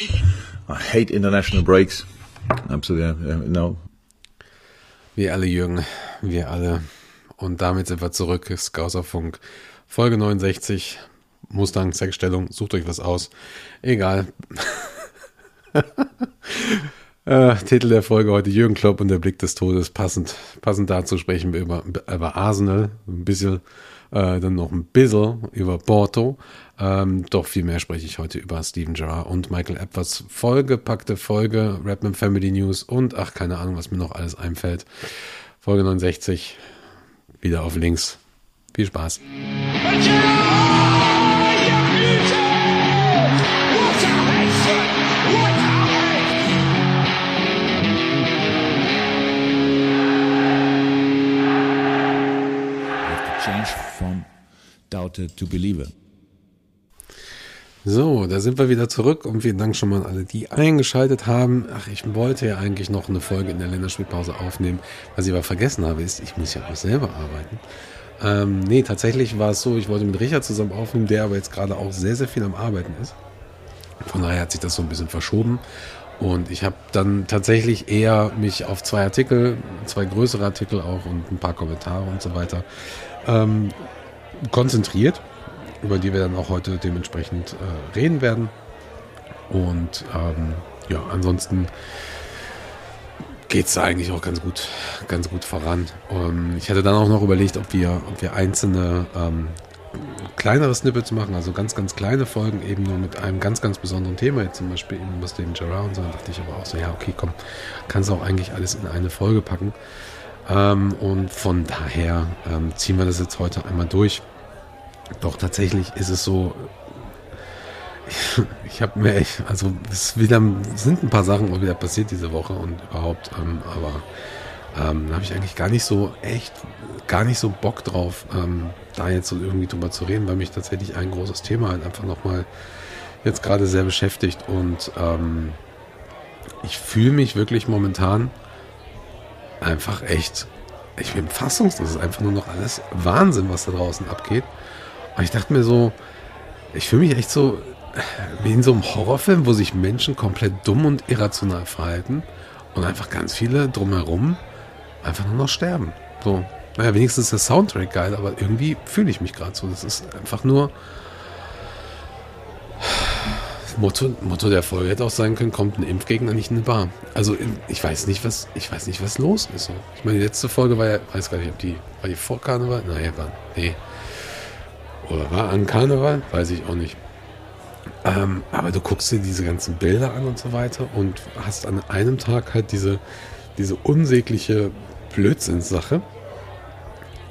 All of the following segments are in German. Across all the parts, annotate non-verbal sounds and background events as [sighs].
I hate international breaks. Absolutely, no. Wir alle, Jürgen, wir alle. Und damit sind wir zurück. Scouserfunk, Folge 69. Mustang, Sechsstellung, sucht euch was aus. Egal. [laughs] äh, Titel der Folge heute: Jürgen Klopp und der Blick des Todes. Passend, passend dazu sprechen wir über, über Arsenal. Ein bisschen, äh, dann noch ein bisschen über Porto. Ähm, doch viel mehr spreche ich heute über Steven Gerrard und Michael Epworths vollgepackte Folge, Redman Family News und ach, keine Ahnung, was mir noch alles einfällt. Folge 69, wieder auf links. Viel Spaß. Change doubter to believer. So, da sind wir wieder zurück und vielen Dank schon mal an alle, die eingeschaltet haben. Ach, ich wollte ja eigentlich noch eine Folge in der Länderspielpause aufnehmen. Was ich aber vergessen habe, ist, ich muss ja auch selber arbeiten. Ähm, nee, tatsächlich war es so, ich wollte mit Richard zusammen aufnehmen, der aber jetzt gerade auch sehr, sehr viel am Arbeiten ist. Von daher hat sich das so ein bisschen verschoben. Und ich habe dann tatsächlich eher mich auf zwei Artikel, zwei größere Artikel auch und ein paar Kommentare und so weiter ähm, konzentriert über die wir dann auch heute dementsprechend äh, reden werden. Und ähm, ja, ansonsten geht es da eigentlich auch ganz gut, ganz gut voran. Und ich hatte dann auch noch überlegt, ob wir, ob wir einzelne ähm, kleinere Snippets machen, also ganz, ganz kleine Folgen, eben nur mit einem ganz, ganz besonderen Thema, jetzt zum Beispiel eben was den Gerard und so, dann dachte ich aber auch so, ja, okay, komm, kannst du auch eigentlich alles in eine Folge packen. Ähm, und von daher ähm, ziehen wir das jetzt heute einmal durch. Doch tatsächlich ist es so, ich habe mir echt, also es wieder, sind ein paar Sachen auch wieder passiert diese Woche und überhaupt, ähm, aber ähm, da habe ich eigentlich gar nicht so echt, gar nicht so Bock drauf, ähm, da jetzt so irgendwie drüber zu reden, weil mich tatsächlich ein großes Thema halt einfach nochmal jetzt gerade sehr beschäftigt und ähm, ich fühle mich wirklich momentan einfach echt, ich bin fassungslos, das ist einfach nur noch alles Wahnsinn, was da draußen abgeht. Und ich dachte mir so, ich fühle mich echt so wie in so einem Horrorfilm, wo sich Menschen komplett dumm und irrational verhalten und einfach ganz viele drumherum einfach nur noch sterben. So, naja, wenigstens ist der Soundtrack geil, aber irgendwie fühle ich mich gerade so. Das ist einfach nur. Motto, Motto der Folge hätte auch sein können, kommt ein Impfgegner nicht in eine Bar. Also ich weiß nicht, was, ich weiß nicht, was los ist. Ich meine, die letzte Folge war ja, weiß gar nicht, ob die, war die vor Karneval? Naja, war, nee, oder war an Karneval? Weiß ich auch nicht. Ähm, aber du guckst dir diese ganzen Bilder an und so weiter und hast an einem Tag halt diese, diese unsägliche Blödsinnssache.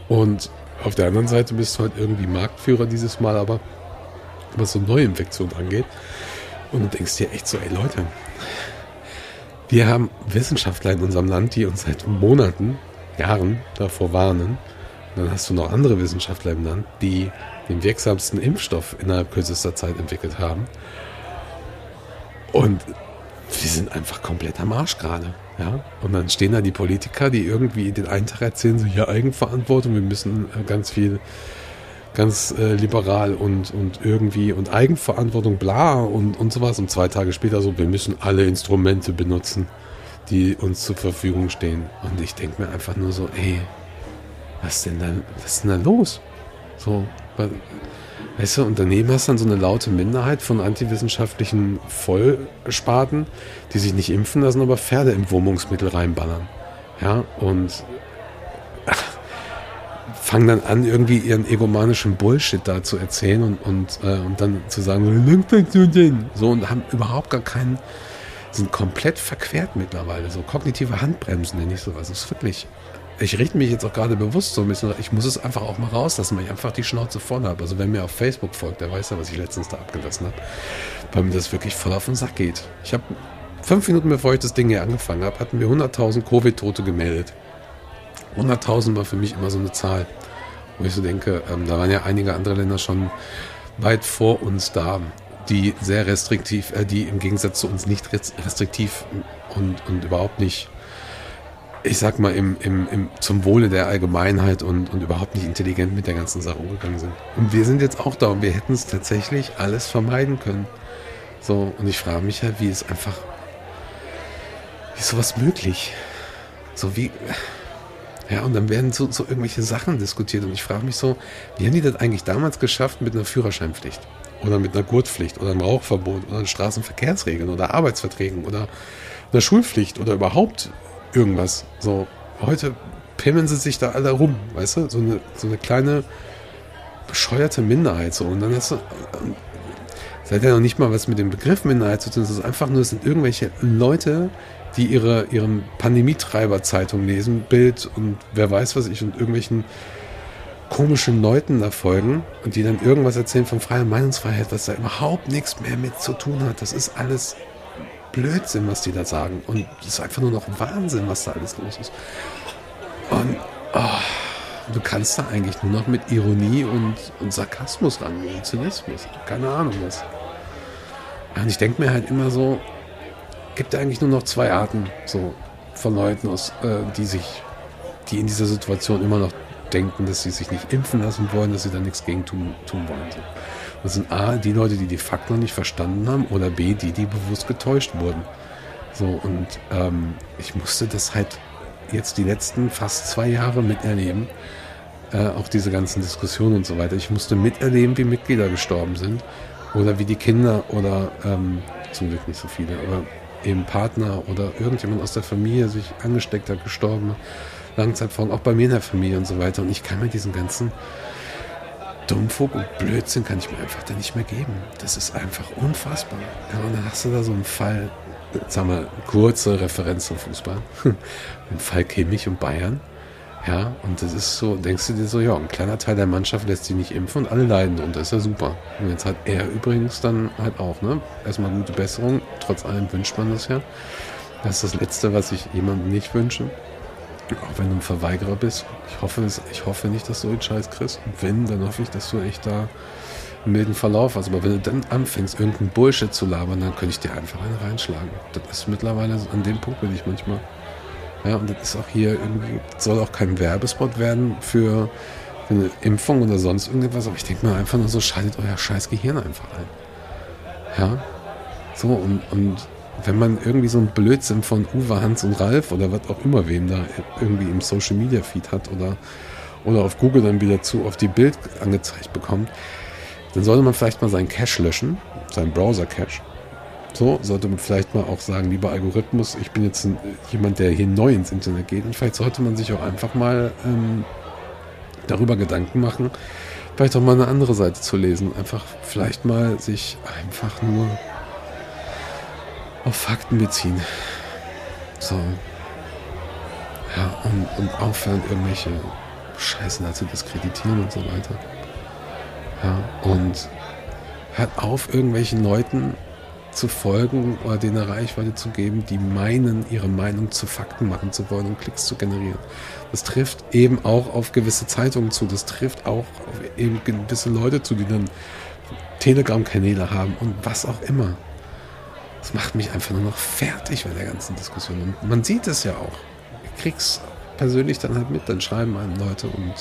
Und auf der anderen Seite bist du halt irgendwie Marktführer dieses Mal, aber was so Neuinfektionen angeht. Und du denkst dir echt so, ey Leute, wir haben Wissenschaftler in unserem Land, die uns seit Monaten, Jahren davor warnen. Und dann hast du noch andere Wissenschaftler im Land, die den wirksamsten Impfstoff innerhalb kürzester Zeit entwickelt haben. Und wir sind einfach komplett am Arsch gerade. Ja? Und dann stehen da die Politiker, die irgendwie den einen Tag erzählen, so ja, Eigenverantwortung, wir müssen äh, ganz viel, ganz äh, liberal und, und irgendwie und Eigenverantwortung, bla und, und sowas. Und zwei Tage später so, wir müssen alle Instrumente benutzen, die uns zur Verfügung stehen. Und ich denke mir einfach nur so, ey, was denn da, was ist denn da los? So, weißt du, und daneben hast du dann so eine laute Minderheit von antiwissenschaftlichen Vollspaten, die sich nicht impfen lassen, aber Pferde im Wurmungsmittel reinballern. Ja, und ach, [laughs] fangen dann an, irgendwie ihren egomanischen Bullshit da zu erzählen und, und, äh, und dann zu sagen, so und haben überhaupt gar keinen, sind komplett verquert mittlerweile. So kognitive Handbremsen nenne ich sowas. Das ist wirklich ich richte mich jetzt auch gerade bewusst so ein bisschen, ich muss es einfach auch mal rauslassen, weil ich einfach die Schnauze voll habe. Also wer mir auf Facebook folgt, der weiß ja, was ich letztens da abgelassen habe, weil mir das wirklich voll auf den Sack geht. Ich habe fünf Minuten bevor ich das Ding hier angefangen habe, hatten wir 100.000 Covid-Tote gemeldet. 100.000 war für mich immer so eine Zahl, wo ich so denke, ähm, da waren ja einige andere Länder schon weit vor uns da, die sehr restriktiv, äh, die im Gegensatz zu uns nicht restriktiv und, und überhaupt nicht ich sag mal, im, im, im, zum Wohle der Allgemeinheit und, und überhaupt nicht intelligent mit der ganzen Sache umgegangen sind. Und wir sind jetzt auch da und wir hätten es tatsächlich alles vermeiden können. So, und ich frage mich halt, wie ist einfach, wie ist sowas möglich? So wie, ja, und dann werden so, so irgendwelche Sachen diskutiert und ich frage mich so, wie haben die das eigentlich damals geschafft mit einer Führerscheinpflicht? Oder mit einer Gurtpflicht oder einem Rauchverbot oder Straßenverkehrsregeln oder Arbeitsverträgen oder einer Schulpflicht oder überhaupt irgendwas. So, heute pimmeln sie sich da alle rum, weißt du? So eine, so eine kleine bescheuerte Minderheit so. Und dann hast du. Das hat ja noch nicht mal was mit dem Begriff Minderheit zu tun. Es ist einfach nur, es sind irgendwelche Leute, die ihre ihren Pandemietreiber-Zeitung lesen, Bild und wer weiß was ich und irgendwelchen komischen Leuten da folgen und die dann irgendwas erzählen von freier Meinungsfreiheit, was da überhaupt nichts mehr mit zu tun hat. Das ist alles Blödsinn, was die da sagen. Und es ist einfach nur noch Wahnsinn, was da alles los ist. Und oh, du kannst da eigentlich nur noch mit Ironie und, und Sarkasmus rangehen, Zynismus. Keine Ahnung was. Und ich denke mir halt immer so, gibt eigentlich nur noch zwei Arten so von Leuten, aus, äh, die sich, die in dieser Situation immer noch denken, dass sie sich nicht impfen lassen wollen, dass sie da nichts gegen tun, tun wollen. Das sind A, die Leute, die die Fakten nicht verstanden haben, oder B, die, die bewusst getäuscht wurden. So, und ähm, ich musste das halt jetzt die letzten fast zwei Jahre miterleben. Äh, auch diese ganzen Diskussionen und so weiter. Ich musste miterleben, wie Mitglieder gestorben sind oder wie die Kinder oder ähm, zum Glück nicht so viele, aber eben Partner oder irgendjemand aus der Familie sich angesteckt hat, gestorben, Langzeitfolgen, auch bei mir in der Familie und so weiter. Und ich kann mir diesen ganzen Dummfug und Blödsinn kann ich mir einfach da nicht mehr geben. Das ist einfach unfassbar. Ja, und dann hast du da so einen Fall, sagen wir, kurze Referenz zum Fußball. [laughs] Ein Fall Kimmich und Bayern. Ja, und das ist so, denkst du dir so, ja, ein kleiner Teil der Mannschaft lässt sich nicht impfen und alle leiden das ist ja super. Und jetzt hat er übrigens dann halt auch, ne? Erstmal gute Besserung, trotz allem wünscht man das ja. Das ist das Letzte, was ich jemandem nicht wünsche. Auch wenn du ein Verweigerer bist. Ich hoffe, ich hoffe nicht, dass du den Scheiß kriegst. Und wenn, dann hoffe ich, dass du echt da einen milden Verlauf hast. Aber wenn du dann anfängst, irgendeinen Bullshit zu labern, dann könnte ich dir einfach eine reinschlagen. Das ist mittlerweile, an dem Punkt bin ich manchmal. Ja, und das ist auch hier irgendwie, soll auch kein Werbespot werden für, für eine Impfung oder sonst irgendwas. Aber ich denke mal einfach nur so, schaltet euer scheiß Gehirn einfach ein. Ja. So, und, und wenn man irgendwie so einen Blödsinn von Uwe, Hans und Ralf oder was auch immer wem da irgendwie im Social Media Feed hat oder, oder auf Google dann wieder zu auf die Bild angezeigt bekommt, dann sollte man vielleicht mal seinen Cache löschen, seinen Browser-Cache. So, sollte man vielleicht mal auch sagen, lieber Algorithmus, ich bin jetzt ein, jemand, der hier neu ins Internet geht. Und vielleicht sollte man sich auch einfach mal ähm, darüber Gedanken machen, vielleicht auch mal eine andere Seite zu lesen. Einfach vielleicht mal sich einfach nur auf Fakten beziehen. So. Ja, und, und aufhören, irgendwelche Scheißen zu diskreditieren und so weiter. Ja, und hört auf, irgendwelchen Leuten zu folgen oder denen eine Reichweite zu geben, die meinen, ihre Meinung zu Fakten machen zu wollen und Klicks zu generieren. Das trifft eben auch auf gewisse Zeitungen zu, das trifft auch auf eben gewisse Leute zu, die dann Telegram-Kanäle haben und was auch immer. Das macht mich einfach nur noch fertig bei der ganzen Diskussion. Und man sieht es ja auch. Ich krieg's persönlich dann halt mit, dann schreiben einem Leute und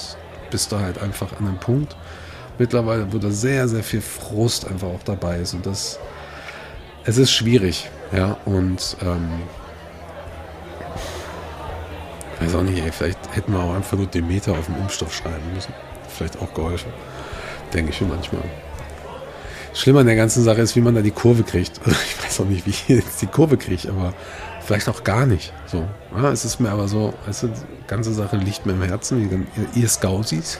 bist da halt einfach an einem Punkt. Mittlerweile, wo da sehr, sehr viel Frust einfach auch dabei ist. Und das, es ist schwierig, ja. Und ähm, weiß auch nicht, ey, vielleicht hätten wir auch einfach nur Demeter auf dem Impfstoff schreiben müssen. Vielleicht auch geholfen. Denke ich mir manchmal. Schlimmer an der ganzen Sache ist, wie man da die Kurve kriegt. [laughs] Also ich weiß auch nicht, wie ich jetzt die Kurve kriege, aber vielleicht auch gar nicht. So, ja, es ist mir aber so, weißt die ganze Sache liegt mir im Herzen. Ihr Scousies,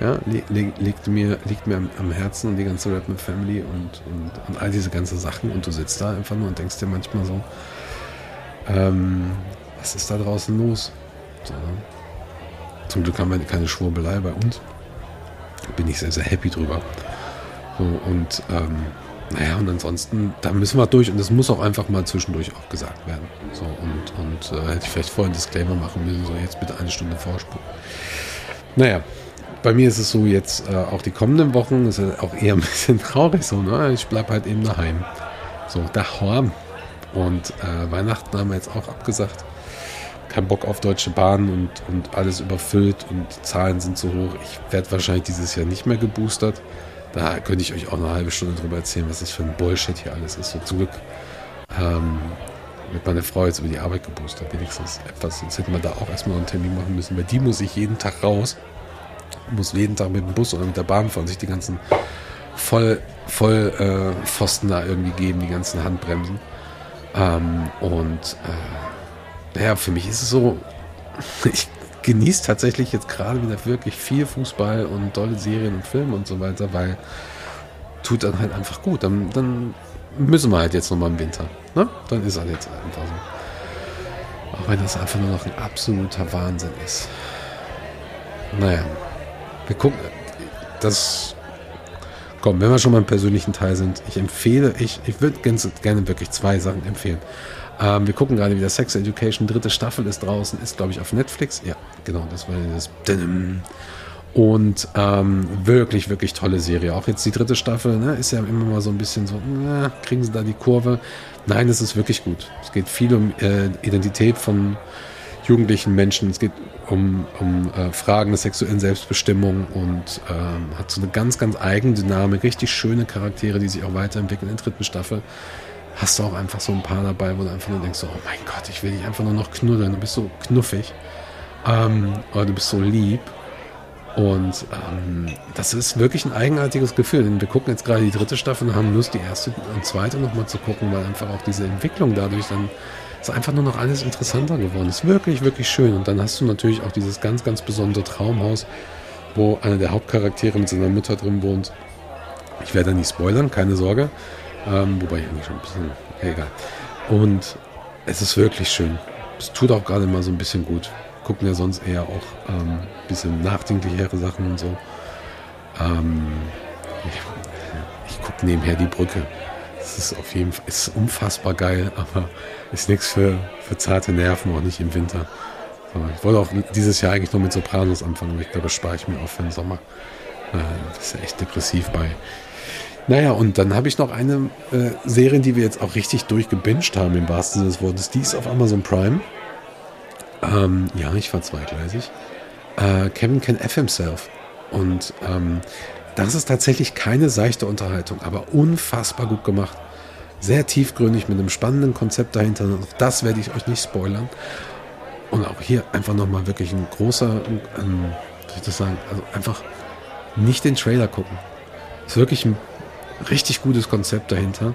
ja, liegt mir, liegt mir am, Herzen und die ganze Rapman Family und, und, und, all diese ganzen Sachen. Und du sitzt da einfach nur und denkst dir manchmal so, ähm, was ist da draußen los? So, ne? Zum Glück haben wir keine Schwurbelei bei uns. Bin ich sehr, sehr happy drüber. So, und ähm, naja, und ansonsten, da müssen wir durch und das muss auch einfach mal zwischendurch auch gesagt werden. So, und, und äh, hätte ich vielleicht vorher einen Disclaimer machen müssen, so jetzt bitte eine Stunde Vorsprung. Naja, bei mir ist es so jetzt äh, auch die kommenden Wochen, ist ja auch eher ein bisschen [laughs] traurig so, ne? Ich bleibe halt eben daheim. So, daheim. Und äh, Weihnachten haben wir jetzt auch abgesagt. Kein Bock auf Deutsche Bahn und, und alles überfüllt und die Zahlen sind zu hoch. Ich werde wahrscheinlich dieses Jahr nicht mehr geboostert. da könnte ich euch auch eine halbe Stunde drüber erzählen, was das für ein Bullshit hier alles ist. So zum Glück ähm, wird meine Frau jetzt über die Arbeit geboostert, wenigstens etwas. Sonst hätte man da auch erstmal einen Termin machen müssen, weil die muss ich jeden Tag raus, muss jeden Tag mit dem Bus oder mit der Bahn fahren, sich die ganzen voll, voll äh, Pfosten da irgendwie geben, die ganzen Handbremsen. Ähm, und äh, naja, für mich ist es so, [laughs] ich genieße tatsächlich jetzt gerade wieder wirklich viel Fußball und tolle Serien und Filme und so weiter, weil tut dann halt einfach gut. Dann, dann müssen wir halt jetzt nochmal im Winter. Ne? Dann ist halt jetzt einfach so. Auch wenn das einfach nur noch ein absoluter Wahnsinn ist. Naja, wir gucken. Das. Komm, wenn wir schon mal im persönlichen Teil sind, ich empfehle, ich, ich würde gerne wirklich zwei Sachen empfehlen. Ähm, wir gucken gerade wieder Sex Education, dritte Staffel ist draußen, ist glaube ich auf Netflix. Ja, genau, das war das. Und ähm, wirklich, wirklich tolle Serie. Auch jetzt die dritte Staffel ne, ist ja immer mal so ein bisschen so, na, kriegen sie da die Kurve? Nein, es ist wirklich gut. Es geht viel um äh, Identität von jugendlichen Menschen. Es geht um, um äh, Fragen der sexuellen Selbstbestimmung und ähm, hat so eine ganz, ganz eigene Dynamik. Richtig schöne Charaktere, die sich auch weiterentwickeln in der dritten Staffel hast du auch einfach so ein paar dabei, wo du einfach nur denkst, oh mein Gott, ich will dich einfach nur noch knuddeln. Du bist so knuffig. Ähm, oder du bist so lieb. Und ähm, das ist wirklich ein eigenartiges Gefühl. Denn wir gucken jetzt gerade die dritte Staffel und haben Lust, die erste und zweite nochmal zu gucken, weil einfach auch diese Entwicklung dadurch dann ist einfach nur noch alles interessanter geworden. Ist wirklich, wirklich schön. Und dann hast du natürlich auch dieses ganz, ganz besondere Traumhaus, wo einer der Hauptcharaktere mit seiner Mutter drin wohnt. Ich werde da nicht spoilern, keine Sorge. Ähm, wobei ich eigentlich schon ein bisschen, egal. Und es ist wirklich schön. Es tut auch gerade mal so ein bisschen gut. Gucken ja sonst eher auch ein ähm, bisschen nachdenklichere Sachen und so. Ähm, ich, ich gucke nebenher die Brücke. Es ist auf jeden Fall ist unfassbar geil, [laughs] aber ist nichts für, für zarte Nerven, auch nicht im Winter. Ich wollte auch dieses Jahr eigentlich nur mit Sopranos anfangen, aber ich glaube, das spare ich mir auf für den Sommer. Äh, das ist ja echt depressiv bei naja, und dann habe ich noch eine äh, Serie, die wir jetzt auch richtig durchgebinged haben, im wahrsten Sinne des Wortes. Die ist auf Amazon Prime. Ähm, ja, ich war zweigleisig. Äh, Kevin Can F Himself. Und ähm, das ist tatsächlich keine seichte Unterhaltung, aber unfassbar gut gemacht. Sehr tiefgründig mit einem spannenden Konzept dahinter. Auch das werde ich euch nicht spoilern. Und auch hier einfach nochmal wirklich ein großer, ähm, ich das sagen, also einfach nicht den Trailer gucken. Ist wirklich ein richtig gutes Konzept dahinter.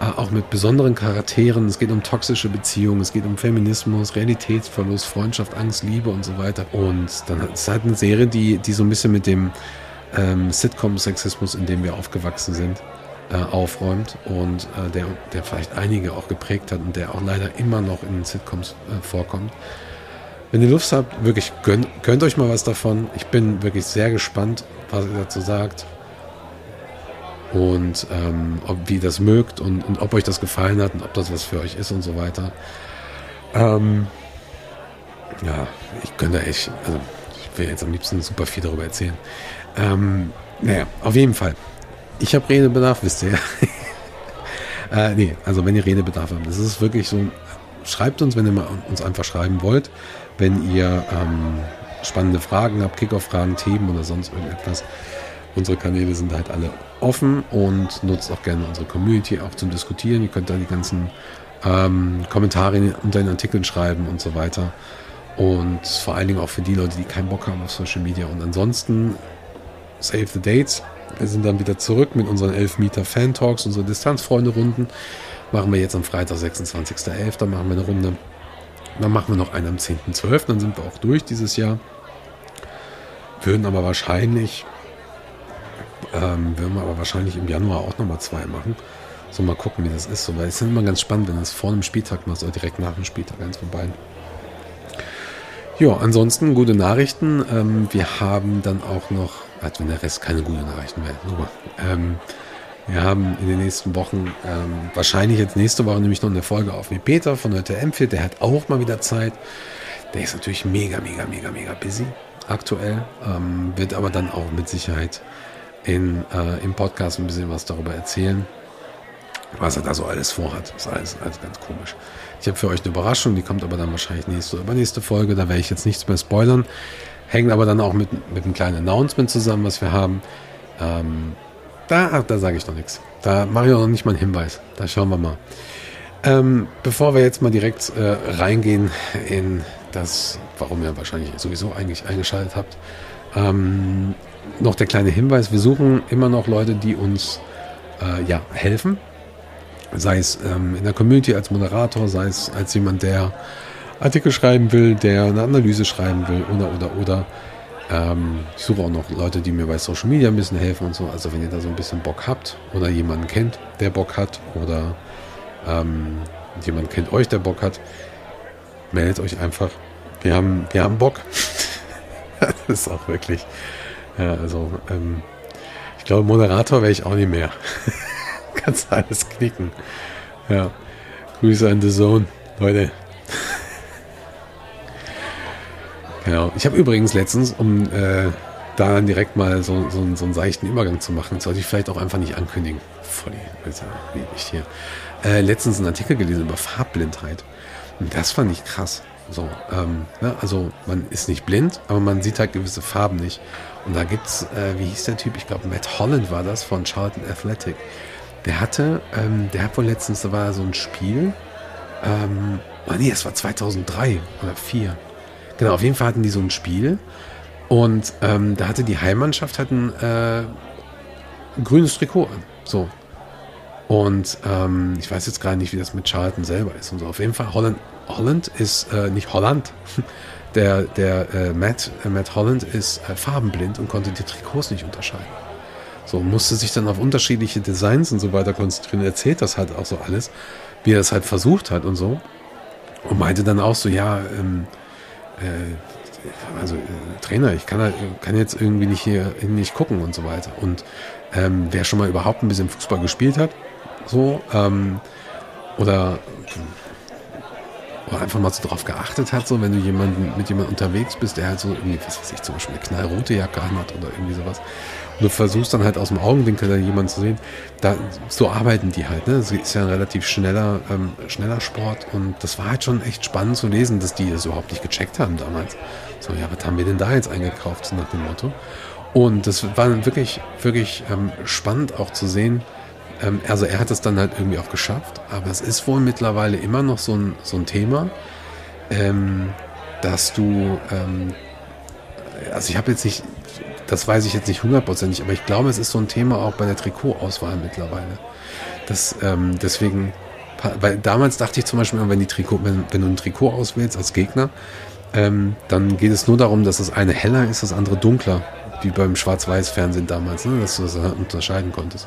Äh, auch mit besonderen Charakteren. Es geht um toxische Beziehungen, es geht um Feminismus, Realitätsverlust, Freundschaft, Angst, Liebe und so weiter. Und dann ist es halt eine Serie, die, die so ein bisschen mit dem ähm, Sitcom-Sexismus, in dem wir aufgewachsen sind, äh, aufräumt und äh, der, der vielleicht einige auch geprägt hat und der auch leider immer noch in Sitcoms äh, vorkommt. Wenn ihr Lust habt, wirklich gönnt, gönnt euch mal was davon. Ich bin wirklich sehr gespannt, was ihr dazu sagt und ähm, ob, wie ihr das mögt und, und, ob euch das gefallen hat und ob das was für euch ist und so weiter. Ähm, ja, ich könnte echt, also ich will jetzt am liebsten super viel darüber erzählen. Ähm, naja, auf jeden Fall. Ich habe Redebedarf, wisst ihr [laughs] äh, nee, also wenn ihr Redebedarf habt, das ist wirklich so, schreibt uns, wenn ihr mal uns einfach schreiben wollt, wenn ihr ähm, spannende Fragen habt, Kickoff-Fragen, Themen oder sonst irgendetwas. Unsere Kanäle sind halt alle offen und nutzt auch gerne unsere Community auch zum Diskutieren. Ihr könnt da die ganzen ähm, Kommentare unter den Artikeln schreiben und so weiter. Und vor allen Dingen auch für die Leute, die keinen Bock haben auf Social Media. Und ansonsten, save the dates. Wir sind dann wieder zurück mit unseren 11 Meter Fan Talks, unsere Distanzfreunde-Runden. Machen wir jetzt am Freitag, 26.11. machen wir eine Runde. Dann machen wir noch einen am 10.12. Dann sind wir auch durch dieses Jahr. Würden aber wahrscheinlich ähm, werden wir aber wahrscheinlich im Januar auch nochmal zwei machen. So mal gucken, wie das ist. So, weil es ist immer ganz spannend, wenn du es vor einem Spieltag machst oder direkt nach dem Spieltag, eins von beiden. Ja, ansonsten gute Nachrichten. Ähm, wir haben dann auch noch, als wenn der Rest keine gute Nachrichten wäre, super. Ähm, wir haben in den nächsten Wochen, ähm, wahrscheinlich jetzt nächste Woche nämlich noch eine Folge auf mit Peter von heute M4, der hat auch mal wieder Zeit. Der ist natürlich mega, mega, mega, mega busy aktuell, ähm, wird aber dann auch mit Sicherheit in, äh, im Podcast ein bisschen was darüber erzählen, was er da so alles vorhat. Das ist alles, alles ganz komisch. Ich habe für euch eine Überraschung, die kommt aber dann wahrscheinlich nächste oder übernächste Folge. Da werde ich jetzt nichts mehr spoilern. Hängt aber dann auch mit, mit einem kleinen Announcement zusammen, was wir haben. Ähm, Da, da sage ich noch nichts. Da mache ich noch nicht mal einen Hinweis. Da schauen wir mal. Ähm, bevor wir jetzt mal direkt äh, reingehen in das, warum ihr wahrscheinlich sowieso eigentlich eingeschaltet habt, ähm, noch der kleine Hinweis. Wir suchen immer noch Leute, die uns äh, ja, helfen. Sei es ähm, in der Community als Moderator, sei es als jemand, der Artikel schreiben will, der eine Analyse schreiben will oder, oder, oder. Ähm, ich suche auch noch Leute, die mir bei Social Media ein bisschen helfen und so. Also wenn ihr da so ein bisschen Bock habt oder jemanden kennt, der Bock hat oder ähm, jemand kennt euch, der Bock hat, meldet euch einfach. Wir haben, wir haben Bock. [laughs] das ist auch wirklich. Ja, also ähm, ich glaube, Moderator wäre ich auch nicht mehr. [laughs] Kannst alles knicken. Ja. Grüße an The Zone, Leute. Genau. Ich habe übrigens letztens, um äh, da dann direkt mal so, so, so einen seichten Übergang zu machen, sollte ich vielleicht auch einfach nicht ankündigen. Voll nicht hier. Äh, letztens einen Artikel gelesen über Farbblindheit. Und das fand ich krass. So, ähm, ne, also man ist nicht blind, aber man sieht halt gewisse Farben nicht. Und da gibt's, äh, wie hieß der Typ? Ich glaube, Matt Holland war das von Charlton Athletic. Der hatte, ähm, der hat wohl letztens, da war so ein Spiel. Ähm, oh nee, es war 2003 oder 2004 Genau, auf jeden Fall hatten die so ein Spiel. Und ähm, da hatte die Heimmannschaft halt ein, äh, ein grünes Trikot an. So. Und ähm, ich weiß jetzt gerade nicht, wie das mit Charlton selber ist und so. Auf jeden Fall, Holland, Holland ist äh, nicht Holland. [laughs] Der, der äh, Matt, äh, Matt Holland ist äh, farbenblind und konnte die Trikots nicht unterscheiden. So, musste sich dann auf unterschiedliche Designs und so weiter konzentrieren. Erzählt das halt auch so alles, wie er es halt versucht hat und so. Und meinte dann auch so, ja, ähm, äh, also äh, Trainer, ich kann, halt, kann jetzt irgendwie nicht hier nicht gucken und so weiter. Und ähm, wer schon mal überhaupt ein bisschen Fußball gespielt hat, so, ähm, oder, oder einfach mal so drauf geachtet hat, so wenn du jemanden mit jemandem unterwegs bist, der halt so irgendwie, was weiß ich, zum Beispiel eine knallrote Jacke anhat oder irgendwie sowas, du versuchst dann halt aus dem Augenwinkel da jemanden zu sehen. Da, so arbeiten die halt. Ne? Es ist ja ein relativ schneller, ähm, schneller Sport und das war halt schon echt spannend zu lesen, dass die das überhaupt nicht gecheckt haben damals. So, ja, was haben wir denn da jetzt eingekauft, nach dem Motto? Und das war wirklich, wirklich ähm, spannend auch zu sehen. Ähm, also er hat es dann halt irgendwie auch geschafft, aber es ist wohl mittlerweile immer noch so ein, so ein Thema, ähm, dass du, ähm, also ich habe jetzt nicht das weiß ich jetzt nicht hundertprozentig, aber ich glaube, es ist so ein Thema auch bei der Trikotauswahl mittlerweile. Das, ähm, deswegen, weil damals dachte ich zum Beispiel, wenn, die Trikot, wenn, wenn du ein Trikot auswählst als Gegner, ähm, dann geht es nur darum, dass das eine heller ist, das andere dunkler, wie beim Schwarz-Weiß-Fernsehen damals, ne, dass du das unterscheiden konntest.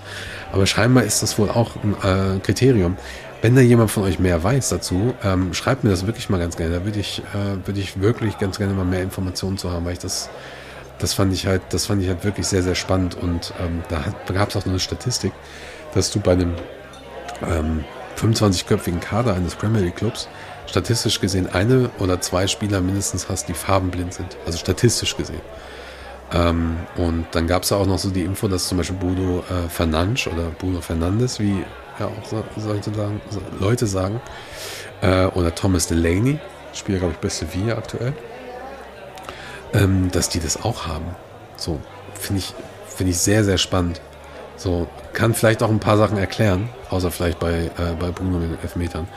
Aber scheinbar ist das wohl auch ein äh, Kriterium. Wenn da jemand von euch mehr weiß dazu, ähm, schreibt mir das wirklich mal ganz gerne. Da würde ich, äh, würde ich wirklich ganz gerne mal mehr Informationen zu haben, weil ich das das fand ich halt, das fand ich halt wirklich sehr, sehr spannend. Und ähm, da gab es auch noch eine Statistik, dass du bei einem ähm, 25-köpfigen Kader eines Premier League Clubs statistisch gesehen eine oder zwei Spieler mindestens hast, die farbenblind sind. Also statistisch gesehen. Ähm, und dann gab es auch noch so die Info, dass zum Beispiel Bruno äh, Fernandes oder Bruno Fernandes, wie ja auch so, sollte sagen, so Leute sagen, äh, oder Thomas Delaney, spielt glaube ich bei Sevilla aktuell, ähm, dass die das auch haben. So, finde ich, finde ich sehr, sehr spannend. So, kann vielleicht auch ein paar Sachen erklären, außer vielleicht bei, äh, bei Bruno mit den Elfmetern.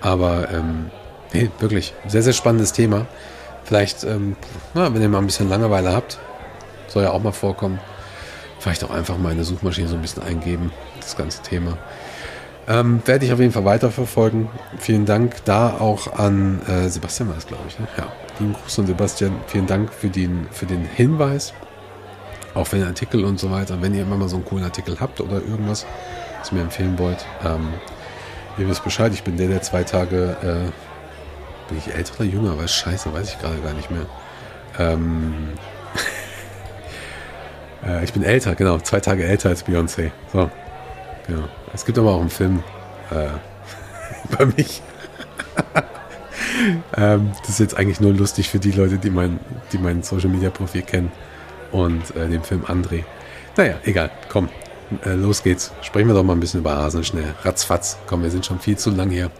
Aber, ähm, nee, wirklich, sehr, sehr spannendes Thema. Vielleicht, ähm, na, wenn ihr mal ein bisschen Langeweile habt, soll ja auch mal vorkommen, vielleicht auch einfach mal in der Suchmaschine so ein bisschen eingeben, das ganze Thema. Ähm, werde ich auf jeden Fall weiterverfolgen. Vielen Dank da auch an äh, Sebastian war es, glaube ich. Ne? Ja, lieben Gruß und Sebastian. Vielen Dank für den, für den Hinweis. Auch den Artikel und so weiter. Wenn ihr immer mal so einen coolen Artikel habt oder irgendwas, was ihr mir empfehlen wollt, ähm, ihr wisst Bescheid. Ich bin der, der zwei Tage, äh, bin ich älter oder jünger? Weiß scheiße, weiß ich gerade gar nicht mehr. Ähm, [laughs] äh, ich bin älter, genau, zwei Tage älter als Beyoncé. So, genau. Es gibt aber auch einen Film äh, [laughs] über mich. [laughs] ähm, das ist jetzt eigentlich nur lustig für die Leute, die mein, die mein Social Media Profil kennen und äh, den Film André. Naja, egal, komm, äh, los geht's. Sprechen wir doch mal ein bisschen über Hasen schnell. Ratzfatz, komm, wir sind schon viel zu lang hier.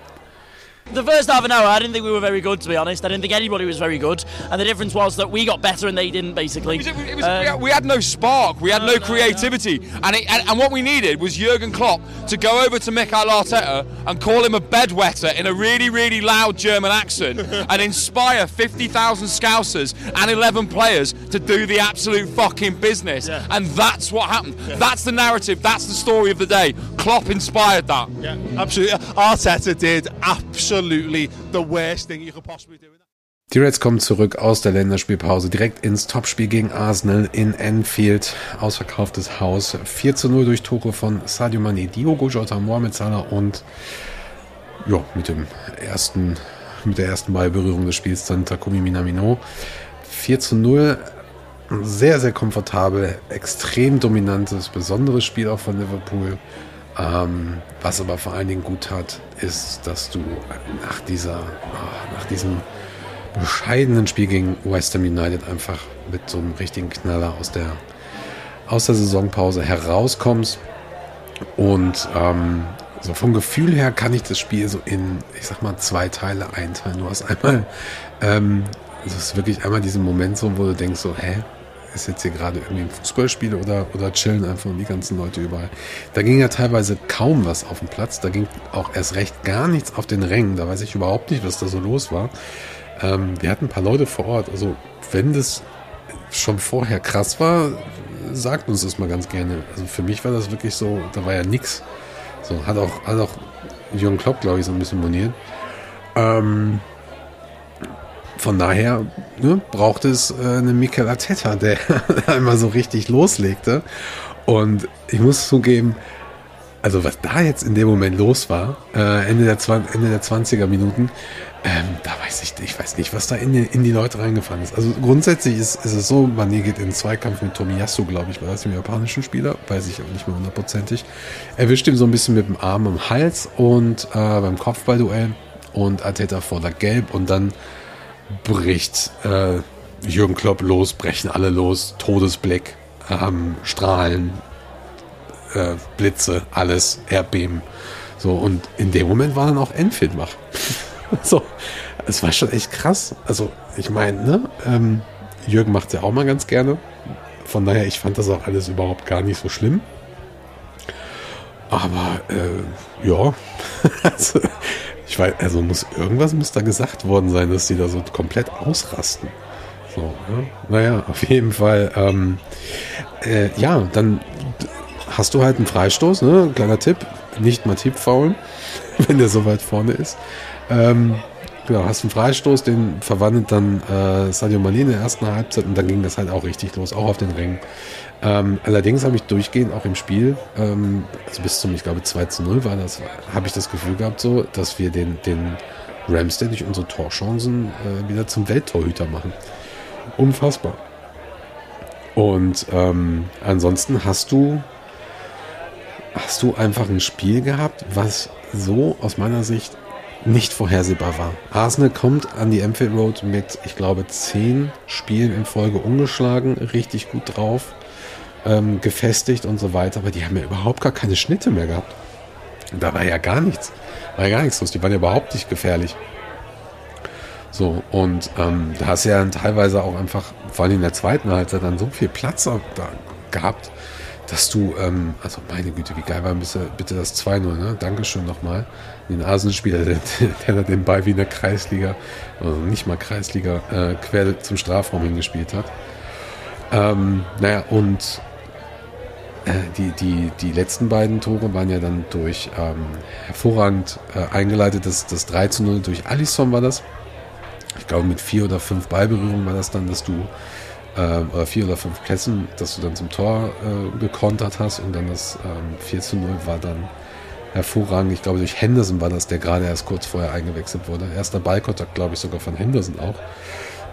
The first half an hour, I didn't think we were very good, to be honest. I didn't think anybody was very good. And the difference was that we got better and they didn't, basically. It was, it was, Um, we, had, no spark, we had no, No, no, creativity, And, it, and and what we needed was Jurgen Klopp to go over to Mikel Arteta and call him a bedwetter in a really, really loud German accent [laughs] and inspire 50,000 Scousers and 11 players to do the absolute fucking business. Yeah. And that's what happened. That's the narrative. That's the story of the day. Klopp inspired that. Yeah, absolutely. Arteta did absolutely the worst thing you could possibly do. Die Reds kommen zurück aus der Länderspielpause direkt ins Topspiel gegen Arsenal in Anfield. Ausverkauftes Haus. 4 zu 0 durch Tore von Sadio Mane, Diogo Jota, Mohamed Salah und ja, mit dem ersten, mit der ersten Ballberührung des Spiels dann Takumi Minamino. 4 zu 0. Sehr, sehr komfortabel, extrem dominantes, besonderes Spiel auch von Liverpool. Ähm, was aber vor allen Dingen gut hat, ist, dass du nach dieser, ah, nach diesem bescheidenen Spiel gegen West Ham United einfach mit so einem richtigen Knaller aus der, aus der Saisonpause herauskommst. Und ähm, so vom Gefühl her kann ich das Spiel so in, ich sag mal, zwei Teile einteilen. Du hast einmal, [laughs] ähm, es ist wirklich einmal diesen Moment so, wo du denkst so, hä, ist jetzt hier gerade irgendwie ein Fußballspiel oder, oder chillen einfach die ganzen Leute überall. Da ging ja teilweise kaum was auf dem Platz. Da ging auch erst recht gar nichts auf den Rängen. Da weiß ich überhaupt nicht, was da so los war. Ähm, wir hatten ein paar Leute vor Ort. Also, wenn das schon vorher krass war, sagt uns das mal ganz gerne. Also, für mich war das wirklich so, da war ja nix. So, hat auch, hat auch Jürgen Klopp, glaube ich, so ein bisschen moniert. Ähm, von daher ne, braucht es äh, einen Mikel Arteta, der [laughs] einmal so richtig loslegte. Und ich muss zugeben, also was da jetzt in dem Moment los war, äh, Ende, der 20, Ende der 20er Minuten, ähm, da weiß ich, ich weiß nicht, was da in die, in die Leute reingefahren ist. Also grundsätzlich ist, ist es so, Mané geht in Zweikampf mit Tomiyasu, glaube ich, war das dem japanischen Spieler, weiß ich aber nicht mehr hundertprozentig. Erwischt ihm so ein bisschen mit dem Arm am Hals und äh, beim Kopfballduell und Arteta fordert gelb und dann bricht äh, Jürgen Klopp los, brechen alle los, Todesblick, ähm, Strahlen, äh, Blitze, alles, Erdbeben. So, und in dem Moment war dann auch Enfield wach. [laughs] so, es war schon echt krass. Also, ich meine, ne, ähm, Jürgen macht ja auch mal ganz gerne. Von daher, ich fand das auch alles überhaupt gar nicht so schlimm. Aber, äh, ja, [laughs] also, ich weiß, also muss irgendwas muss da gesagt worden sein, dass die da so komplett ausrasten. So, ja. Naja, auf jeden Fall, ähm, äh, ja, dann hast du halt einen Freistoß, ne? Kleiner Tipp, nicht mal Tipp faulen, [laughs] wenn der so weit vorne ist. Ähm, genau, hast einen Freistoß, den verwandelt dann äh, Sadio Mane in der ersten Halbzeit und dann ging das halt auch richtig los, auch auf den Rängen. Ähm, allerdings habe ich durchgehend auch im Spiel, ähm, also bis zum, ich glaube, 2 zu 0 war das, habe ich das Gefühl gehabt, so, dass wir den, den Ramsdale durch unsere Torchancen äh, wieder zum Welttorhüter machen. Unfassbar. Und ähm, ansonsten hast du hast du einfach ein Spiel gehabt, was so aus meiner Sicht nicht vorhersehbar war. Arsenal kommt an die Anfield Road mit, ich glaube, zehn Spielen in Folge ungeschlagen, richtig gut drauf, ähm, gefestigt und so weiter, aber die haben ja überhaupt gar keine Schnitte mehr gehabt. Da war ja gar nichts. War ja gar nichts los. Die waren ja überhaupt nicht gefährlich. So, und ähm, da hast du ja dann teilweise auch einfach, vor allem in der zweiten Halbzeit, dann so viel Platz da gehabt, dass du, ähm, also meine Güte, wie geil war bitte, bitte das 2-0, ne? Dankeschön nochmal. Den Arsenal-Spieler, der, der da den Ball wie in der Kreisliga, also nicht mal Kreisliga, äh, quer zum Strafraum hingespielt hat. Ähm, naja, und die, die, die letzten beiden Tore waren ja dann durch ähm, hervorragend äh, eingeleitet. Das, das 3 zu 0 durch Alisson war das. Ich glaube, mit vier oder fünf Ballberührungen war das dann, dass du, äh, oder vier oder fünf Pässen, dass du dann zum Tor äh, gekontert hast und dann das ähm, 4 zu 0 war dann hervorragend. Ich glaube, durch Henderson war das, der gerade erst kurz vorher eingewechselt wurde. Erster Ballkontakt, glaube ich, sogar von Henderson auch.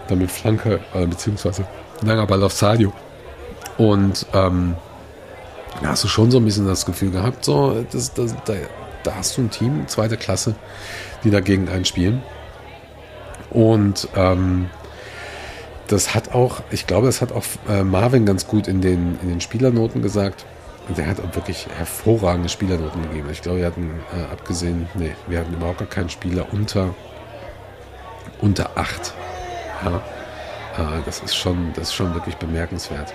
Dann mit Flanke, äh, beziehungsweise langer Ball auf Sadio. Und ähm, da hast du schon so ein bisschen das Gefühl gehabt, so, das, das, da, da hast du ein Team, zweite Klasse, die dagegen einspielen. Und ähm, das hat auch, ich glaube, das hat auch äh, Marvin ganz gut in den, in den Spielernoten gesagt. und der hat auch wirklich hervorragende Spielernoten gegeben. Ich glaube, wir hatten äh, abgesehen, nee, wir hatten überhaupt gar keinen Spieler unter, unter 8. Ja. Äh, das, ist schon, das ist schon wirklich bemerkenswert.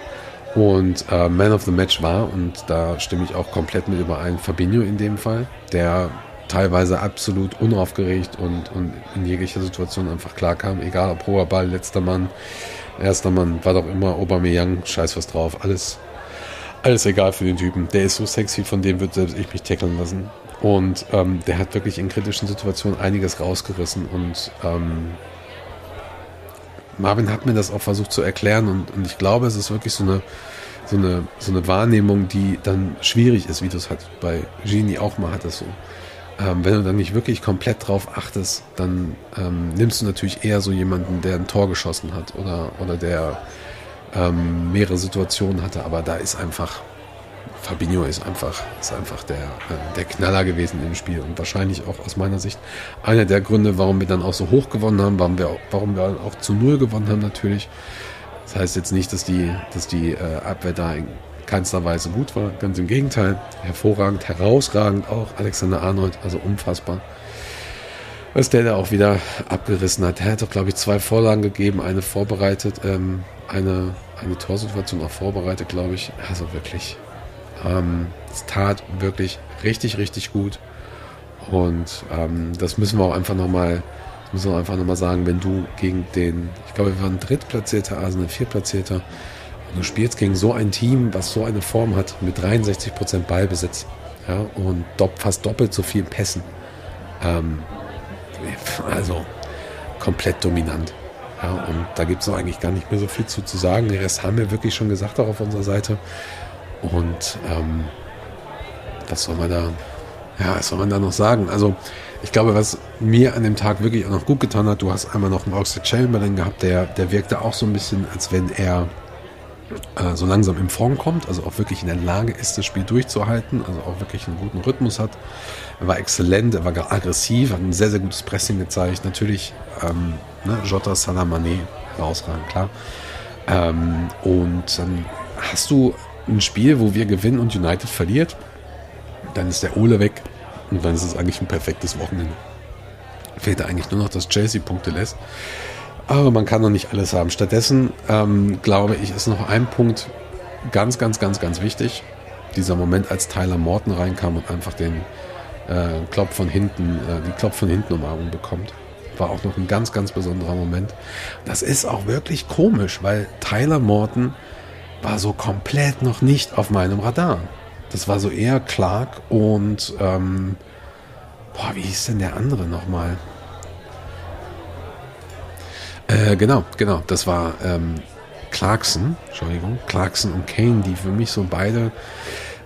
Und äh, Man of the Match war, und da stimme ich auch komplett mit überein, Fabinho in dem Fall, der teilweise absolut unaufgeregt und, und in jeglicher Situation einfach klar kam, egal ob hoher Ball, letzter Mann, erster Mann, war doch immer Aubameyang, scheiß was drauf, alles alles egal für den Typen. Der ist so sexy, von dem wird selbst ich mich tackeln lassen. Und ähm, der hat wirklich in kritischen Situationen einiges rausgerissen. Und ähm, Marvin hat mir das auch versucht zu erklären. Und, und ich glaube, es ist wirklich so eine, so, eine, so eine Wahrnehmung, die dann schwierig ist, wie du es halt bei Genie auch mal hattest. So. Ähm, wenn du dann nicht wirklich komplett drauf achtest, dann ähm, nimmst du natürlich eher so jemanden, der ein Tor geschossen hat oder, oder der ähm, mehrere Situationen hatte, aber da ist einfach, Fabinho ist einfach, ist einfach der, äh, der Knaller gewesen im Spiel und wahrscheinlich auch aus meiner Sicht einer der Gründe, warum wir dann auch so hoch gewonnen haben, warum wir, warum wir auch zu Null gewonnen haben natürlich. Das heißt jetzt nicht, dass die, dass die äh, Abwehr da in keinster Weise gut war, ganz im Gegenteil, hervorragend, herausragend auch, Alexander Arnold, also unfassbar was der da auch wieder abgerissen hat. Er hat doch, glaube ich, zwei Vorlagen gegeben, eine vorbereitet, ähm, eine, eine Torsituation auch vorbereitet, glaube ich. Also wirklich, ähm, es tat wirklich richtig, richtig gut. Und ähm, das müssen wir auch einfach nochmal, nochmal sagen, wenn du gegen den, ich glaube, wir waren Drittplatzierter, ein Viertplatzierter, und du spielst gegen so ein Team, was so eine Form hat, mit 63% Ballbesitz, ja, und fast doppelt so viel Pässen. Ähm, also komplett dominant. Ja, und da gibt es eigentlich gar nicht mehr so viel zu, zu sagen. Den Rest haben wir wirklich schon gesagt auch auf unserer Seite. Und ähm, was soll man da, ja, was soll man da noch sagen? Also ich glaube, was mir an dem Tag wirklich auch noch gut getan hat, du hast einmal noch einen Oxford Chamberlain gehabt, der, der wirkte auch so ein bisschen, als wenn er äh, so langsam in Form kommt, also auch wirklich in der Lage ist, das Spiel durchzuhalten, also auch wirklich einen guten Rhythmus hat. Er war exzellent, er war aggressiv, hat ein sehr, sehr gutes Pressing gezeigt. Natürlich ähm, ne, Jota Salamane, herausragend, klar. Ähm, und dann hast du ein Spiel, wo wir gewinnen und United verliert. Dann ist der Ole weg und dann ist es eigentlich ein perfektes Wochenende. Fehlt eigentlich nur noch, dass Chelsea Punkte lässt. Aber man kann noch nicht alles haben. Stattdessen ähm, glaube ich, ist noch ein Punkt ganz, ganz, ganz, ganz wichtig. Dieser Moment, als Tyler Morton reinkam und einfach den äh, Klopf von hinten, äh, die Klopf von hinten Umarmung bekommt. War auch noch ein ganz, ganz besonderer Moment. Das ist auch wirklich komisch, weil Tyler Morton war so komplett noch nicht auf meinem Radar. Das war so eher Clark und ähm, boah, wie hieß denn der andere nochmal? Äh, genau, genau. Das war ähm, Clarkson, Entschuldigung, Clarkson und Kane, die für mich so beide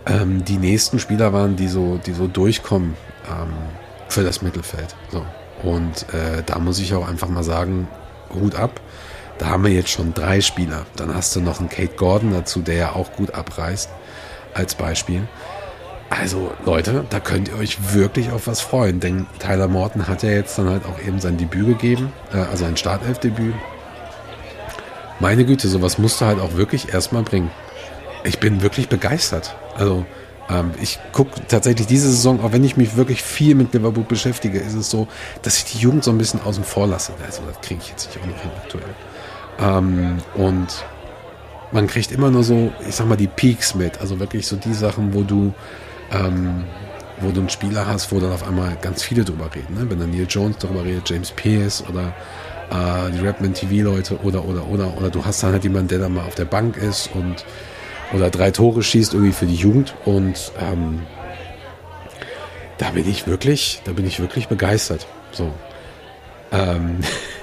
ähm, die nächsten Spieler waren, die so, die so durchkommen ähm, für das Mittelfeld. So. Und äh, da muss ich auch einfach mal sagen, Hut ab. Da haben wir jetzt schon drei Spieler. Dann hast du noch einen Kate Gordon dazu, der ja auch gut abreißt, als Beispiel. Also Leute, da könnt ihr euch wirklich auf was freuen, denn Tyler Morton hat ja jetzt dann halt auch eben sein Debüt gegeben, äh, also ein Startelfdebüt. Meine Güte, sowas musst du halt auch wirklich erstmal bringen. Ich bin wirklich begeistert. Also ähm, ich gucke tatsächlich diese Saison, auch wenn ich mich wirklich viel mit Liverpool beschäftige, ist es so, dass ich die Jugend so ein bisschen außen vor lasse. Also das kriege ich jetzt nicht auch noch hin aktuell. Ähm, und man kriegt immer nur so, ich sag mal, die Peaks mit. Also wirklich so die Sachen, wo du ähm, wo du einen Spieler hast, wo dann auf einmal ganz viele drüber reden. Ne? Wenn dann Neil Jones darüber redet, James Pierce oder äh, die Rapman TV-Leute oder, oder, oder, oder du hast dann halt jemanden, der dann mal auf der Bank ist und oder drei Tore schießt irgendwie für die Jugend und ähm, da bin ich wirklich, da bin ich wirklich begeistert. So. Ähm, [laughs]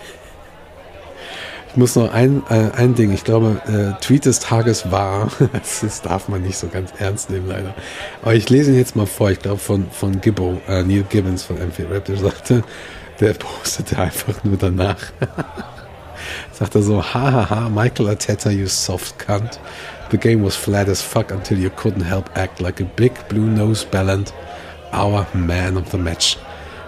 Ich muss noch ein, äh, ein Ding, ich glaube, äh, Tweet des Tages war, [laughs] das, darf man nicht so ganz ernst nehmen, leider. Aber ich lese ihn jetzt mal vor, ich glaube von, von Gibbo, äh, Neil Gibbons von M4 Rap, der sagte, der postete einfach nur danach. [laughs] sagte so, hahaha, Michael Arteta, you soft cunt. The game was flat as fuck until you couldn't help act like a big blue nose ballant, our man of the match.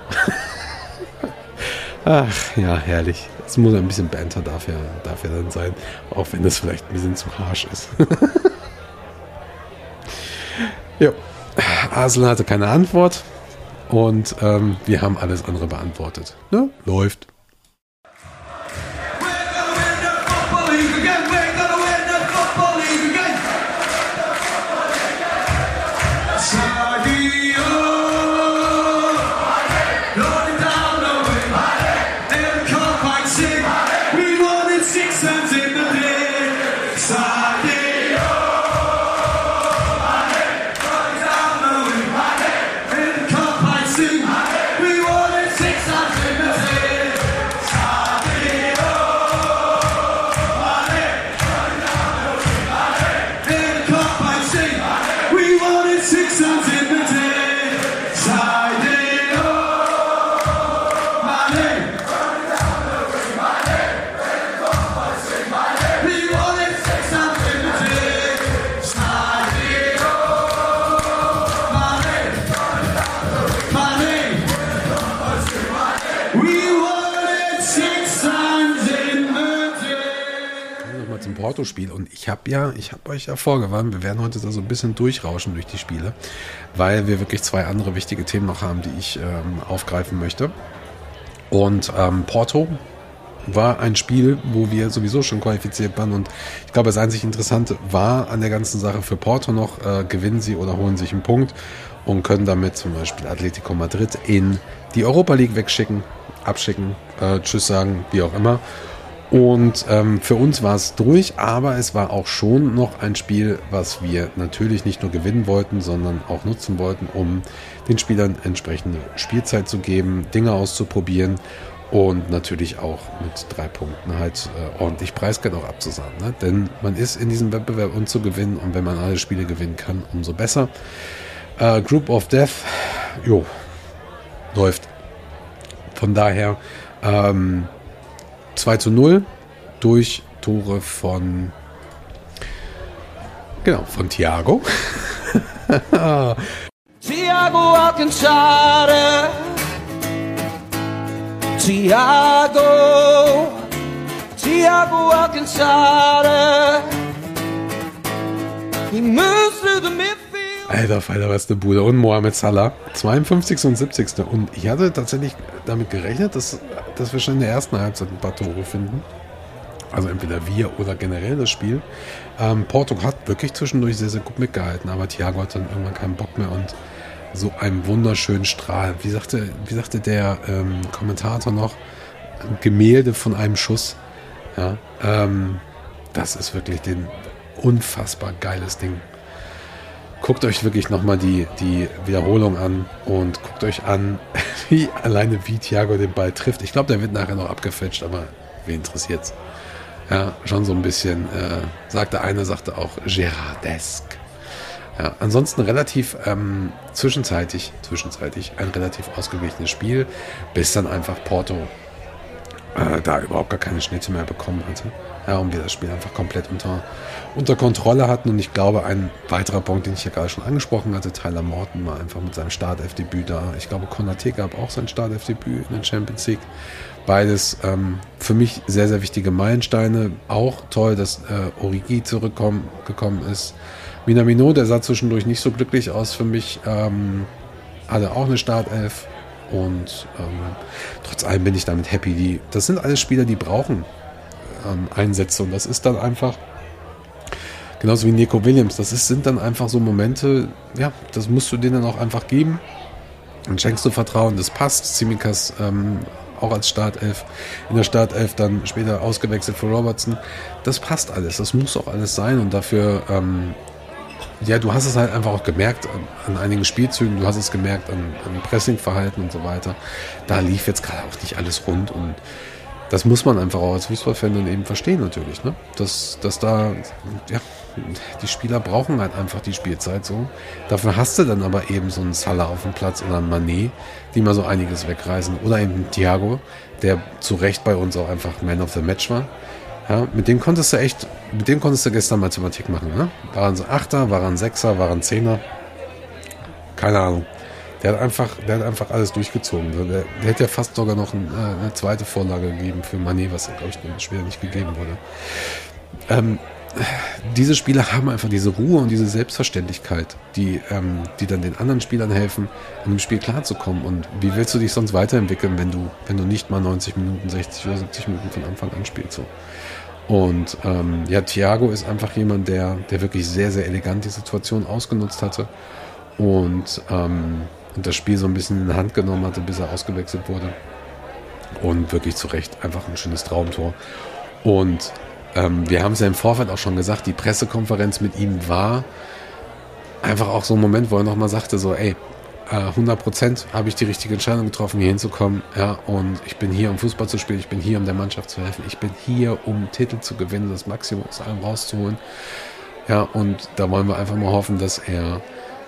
[laughs] Ach, ja, herrlich. Es muss ein bisschen Banter darf ja dann sein, auch wenn das vielleicht ein bisschen zu harsch ist. [laughs] Ja, Arsenal hatte keine Antwort und ähm, wir haben alles andere beantwortet. Ne? Läuft. Porto-Spiel. Und ich habe ja, ich habe euch ja vorgewarnt, wir werden heute da so ein bisschen durchrauschen durch die Spiele, weil wir wirklich zwei andere wichtige Themen noch haben, die ich ähm, aufgreifen möchte. Und ähm, Porto war ein Spiel, wo wir sowieso schon qualifiziert waren. Und ich glaube, das einzig Interessante war an der ganzen Sache für Porto noch, äh, gewinnen sie oder holen sich einen Punkt und können damit zum Beispiel Atletico Madrid in die Europa League wegschicken, abschicken, äh, Tschüss sagen, wie auch immer. Und ähm, für uns war es durch, aber es war auch schon noch ein Spiel, was wir natürlich nicht nur gewinnen wollten, sondern auch nutzen wollten, um den Spielern entsprechende Spielzeit zu geben, Dinge auszuprobieren und natürlich auch mit drei Punkten halt äh, ordentlich Preisgeld auch abzusagen. Ne? Denn man ist in diesem Wettbewerb um zu gewinnen und wenn man alle Spiele gewinnen kann, umso besser. Äh, Group of Death, jo, läuft. Von daher ähm, 2 zu 0 durch Tore von genau, von Thiago. [laughs] Tiago Alcantara. Tiago. Tiago Alcantara. He moves through the midfield. Alter Falter, was eine Bude. Und Mohamed Salah, 52. und 70. Und ich hatte tatsächlich damit gerechnet, dass, dass wir schon in der ersten Halbzeit ein paar Tore finden. Also entweder wir oder generell das Spiel. Ähm, Porto hat wirklich zwischendurch sehr, sehr gut mitgehalten, aber Thiago hat dann irgendwann keinen Bock mehr und so einen wunderschönen Strahl. Wie sagte, wie sagte der ähm, Kommentator noch? Gemälde von einem Schuss. Ja, ähm, das ist wirklich ein unfassbar geiles Ding. Guckt euch wirklich nochmal die, die Wiederholung an und guckt euch an, [laughs] wie alleine wie Thiago den Ball trifft. Ich glaube, der wird nachher noch abgefälscht, aber wen interessiert's? Ja, schon so ein bisschen, äh, sagte eine, sagte auch Gerardesque. Ja, ansonsten relativ ähm, zwischenzeitig, zwischenzeitig ein relativ ausgeglichenes Spiel, bis dann einfach Porto äh, da überhaupt gar keine Schnitte mehr bekommen hatte. Ja, und wir das Spiel einfach komplett unter, unter Kontrolle hatten. Und ich glaube, ein weiterer Punkt, den ich ja gerade schon angesprochen hatte, Tyler Morton war einfach mit seinem Startelfdebüt da. Ich glaube, Konate gab auch sein Startelfdebüt in der Champions League. Beides ähm, für mich sehr, sehr wichtige Meilensteine. Auch toll, dass äh, Origi zurückgekommen ist. Minamino, der sah zwischendurch nicht so glücklich aus für mich, ähm, hatte auch eine Startelf. Und ähm, trotz allem bin ich damit happy. Die, das sind alles Spieler, die brauchen ähm, Einsätze. Und das ist dann einfach, genauso wie Nico Williams, das ist, sind dann einfach so Momente, ja, das musst du denen auch einfach geben. Und schenkst du Vertrauen, das passt. Simikas ähm, auch als Startelf, in der Startelf dann später ausgewechselt für Robertson. Das passt alles, das muss auch alles sein und dafür, ähm, ja, du hast es halt einfach auch gemerkt an, an einigen Spielzügen, du hast es gemerkt an, an Pressingverhalten und so weiter. Da lief jetzt gerade auch nicht alles rund und das muss man einfach auch als Fußballfan dann eben verstehen natürlich, ne? Dass, dass da, ja, die Spieler brauchen halt einfach die Spielzeit so. Dafür hast du dann aber eben so einen Salah auf dem Platz oder einen Manet, die mal so einiges wegreißen. Oder eben Thiago, der zu Recht bei uns auch einfach Man of the Match war. Ja, mit dem konntest du echt, mit dem konntest du gestern Mathematik machen, ne? Waren sie Achter, waren Sechser, waren Zehner? Keine Ahnung. Der hat einfach, der hat einfach alles durchgezogen. Der, der hätte ja fast sogar noch ein, äh, eine zweite Vorlage gegeben für Manet, was, glaube ich, später nicht gegeben wurde. Ähm, diese Spieler haben einfach diese Ruhe und diese Selbstverständlichkeit, die, ähm, die dann den anderen Spielern helfen, in dem Spiel klarzukommen. Und wie willst du dich sonst weiterentwickeln, wenn du, wenn du nicht mal 90 Minuten, 60 oder 70 Minuten von Anfang an spielst? So. Und ähm, ja, Thiago ist einfach jemand, der, der wirklich sehr, sehr elegant die Situation ausgenutzt hatte und, ähm, und das Spiel so ein bisschen in die Hand genommen hatte, bis er ausgewechselt wurde. Und wirklich zu Recht einfach ein schönes Traumtor. Und ähm, wir haben es ja im Vorfeld auch schon gesagt, die Pressekonferenz mit ihm war einfach auch so ein Moment, wo er nochmal sagte, so, ey, 100 Prozent habe ich die richtige Entscheidung getroffen, hier hinzukommen. Ja, und ich bin hier, um Fußball zu spielen. Ich bin hier, um der Mannschaft zu helfen. Ich bin hier, um Titel zu gewinnen, das Maximum aus allem rauszuholen. Ja, und da wollen wir einfach mal hoffen, dass er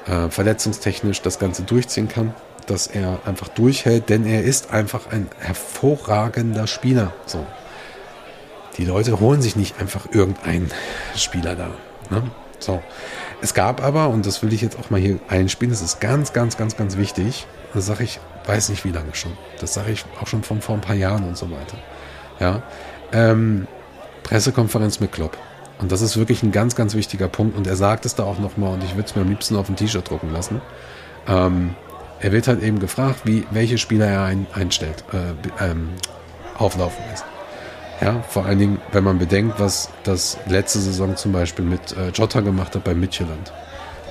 äh, verletzungstechnisch das Ganze durchziehen kann, dass er einfach durchhält, denn er ist einfach ein hervorragender Spieler. So, die Leute holen sich nicht einfach irgendeinen Spieler da. Ne? So. Es gab aber, und das will ich jetzt auch mal hier einspielen, das ist ganz, ganz, ganz, ganz wichtig. Das sage ich, weiß nicht wie lange schon. Das sage ich auch schon von vor ein paar Jahren und so weiter. Ja. Ähm, Pressekonferenz mit Klopp. Und das ist wirklich ein ganz, ganz wichtiger Punkt. Und er sagt es da auch nochmal, und ich würde es mir am liebsten auf ein T-Shirt drucken lassen. Ähm, er wird halt eben gefragt, wie, welche Spieler er ein, einstellt, äh, ähm, auflaufen lässt. Ja, vor allen Dingen, wenn man bedenkt, was das letzte Saison zum Beispiel mit äh, Jota gemacht hat bei Midtjylland.